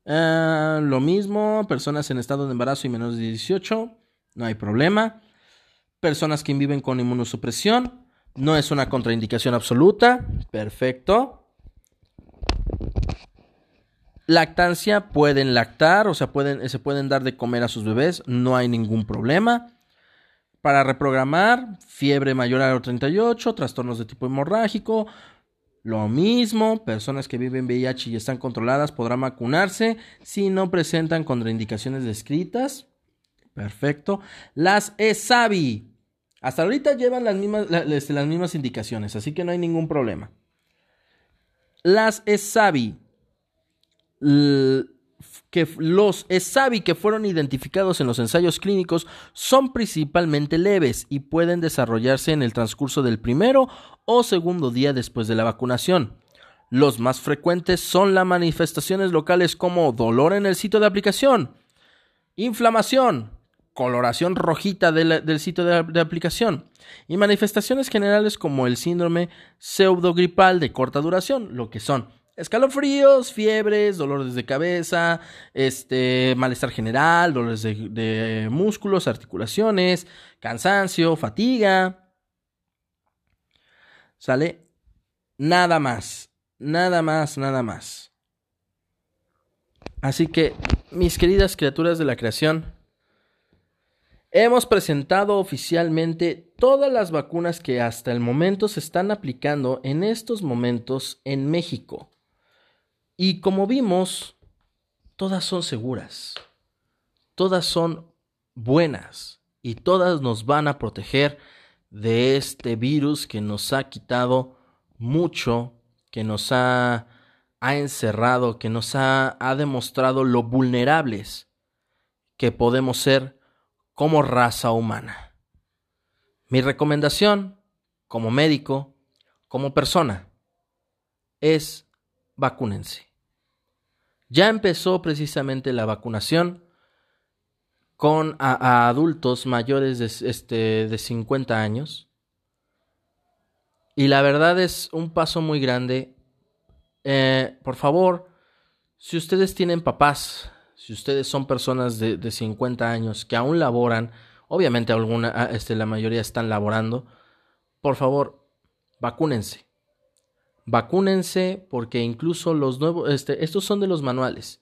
Ah, lo mismo, personas en estado de embarazo y menores de 18, no hay problema. Personas que viven con inmunosupresión, no es una contraindicación absoluta, perfecto. Lactancia, pueden lactar, o sea, pueden, se pueden dar de comer a sus bebés, no hay ningún problema. Para reprogramar, fiebre mayor a 38, trastornos de tipo hemorrágico, lo mismo, personas que viven VIH y están controladas podrán vacunarse si no presentan contraindicaciones descritas. Perfecto. Las ESAVI. Hasta ahorita llevan las mismas, este, las mismas indicaciones, así que no hay ningún problema. Las ESAVI. Que los ESAVI que fueron identificados en los ensayos clínicos son principalmente leves y pueden desarrollarse en el transcurso del primero o segundo día después de la vacunación. Los más frecuentes son las manifestaciones locales como dolor en el sitio de aplicación, inflamación, coloración rojita del sitio de, de, aplicación y manifestaciones generales como el síndrome pseudogripal de corta duración, lo que son escalofríos, fiebres, dolores de cabeza, este, malestar general, dolores de, músculos, articulaciones, cansancio, fatiga. ¿Sale? Nada más, nada más, nada más. Así que, mis queridas criaturas de la creación, hemos presentado oficialmente todas las vacunas que hasta el momento se están aplicando en estos momentos en México. Y como vimos, todas son seguras, todas son buenas y todas nos van a proteger de este virus que nos ha quitado mucho, que nos ha, ha encerrado, que nos ha, ha demostrado lo vulnerables que podemos ser como raza humana. Mi recomendación, como médico, como persona, es vacúnense. Ya empezó precisamente la vacunación con a, adultos mayores de, este, de 50 años. Y la verdad es un paso muy grande. Eh, por favor, si ustedes tienen papás, si ustedes son personas de, de 50 años que aún laboran, obviamente alguna, ah, este, la mayoría están laborando, por favor, vacúnense vacúnense porque incluso los nuevos, este, estos son de los manuales,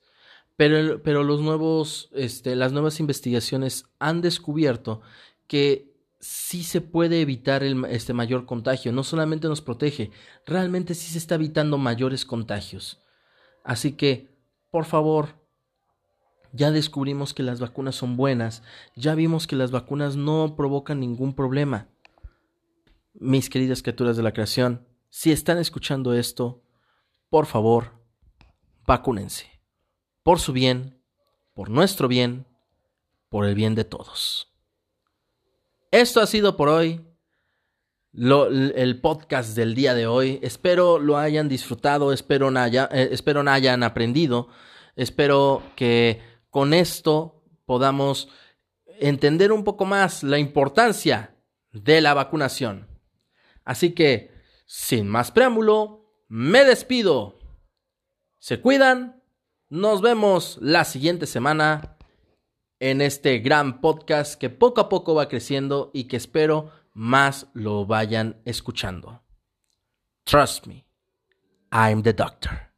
pero, pero los nuevos, este, las nuevas investigaciones han descubierto que sí se puede evitar el, este mayor contagio, no solamente nos protege, realmente sí se está evitando mayores contagios. Así que, por favor, ya descubrimos que las vacunas son buenas, ya vimos que las vacunas no provocan ningún problema. Mis queridas criaturas de la creación, si están escuchando esto, por favor, vacúnense. Por su bien, por nuestro bien, por el bien de todos. Esto ha sido por hoy. el podcast del día de hoy. Espero lo hayan disfrutado, espero, eh, espero hayan aprendido, espero que con esto podamos entender un poco más la importancia de la vacunación. Así que sin más preámbulo, me despido. Se cuidan. Nos vemos la siguiente semana en este gran podcast que poco a poco va creciendo y que espero más lo vayan escuchando. Trust me, I'm the doctor.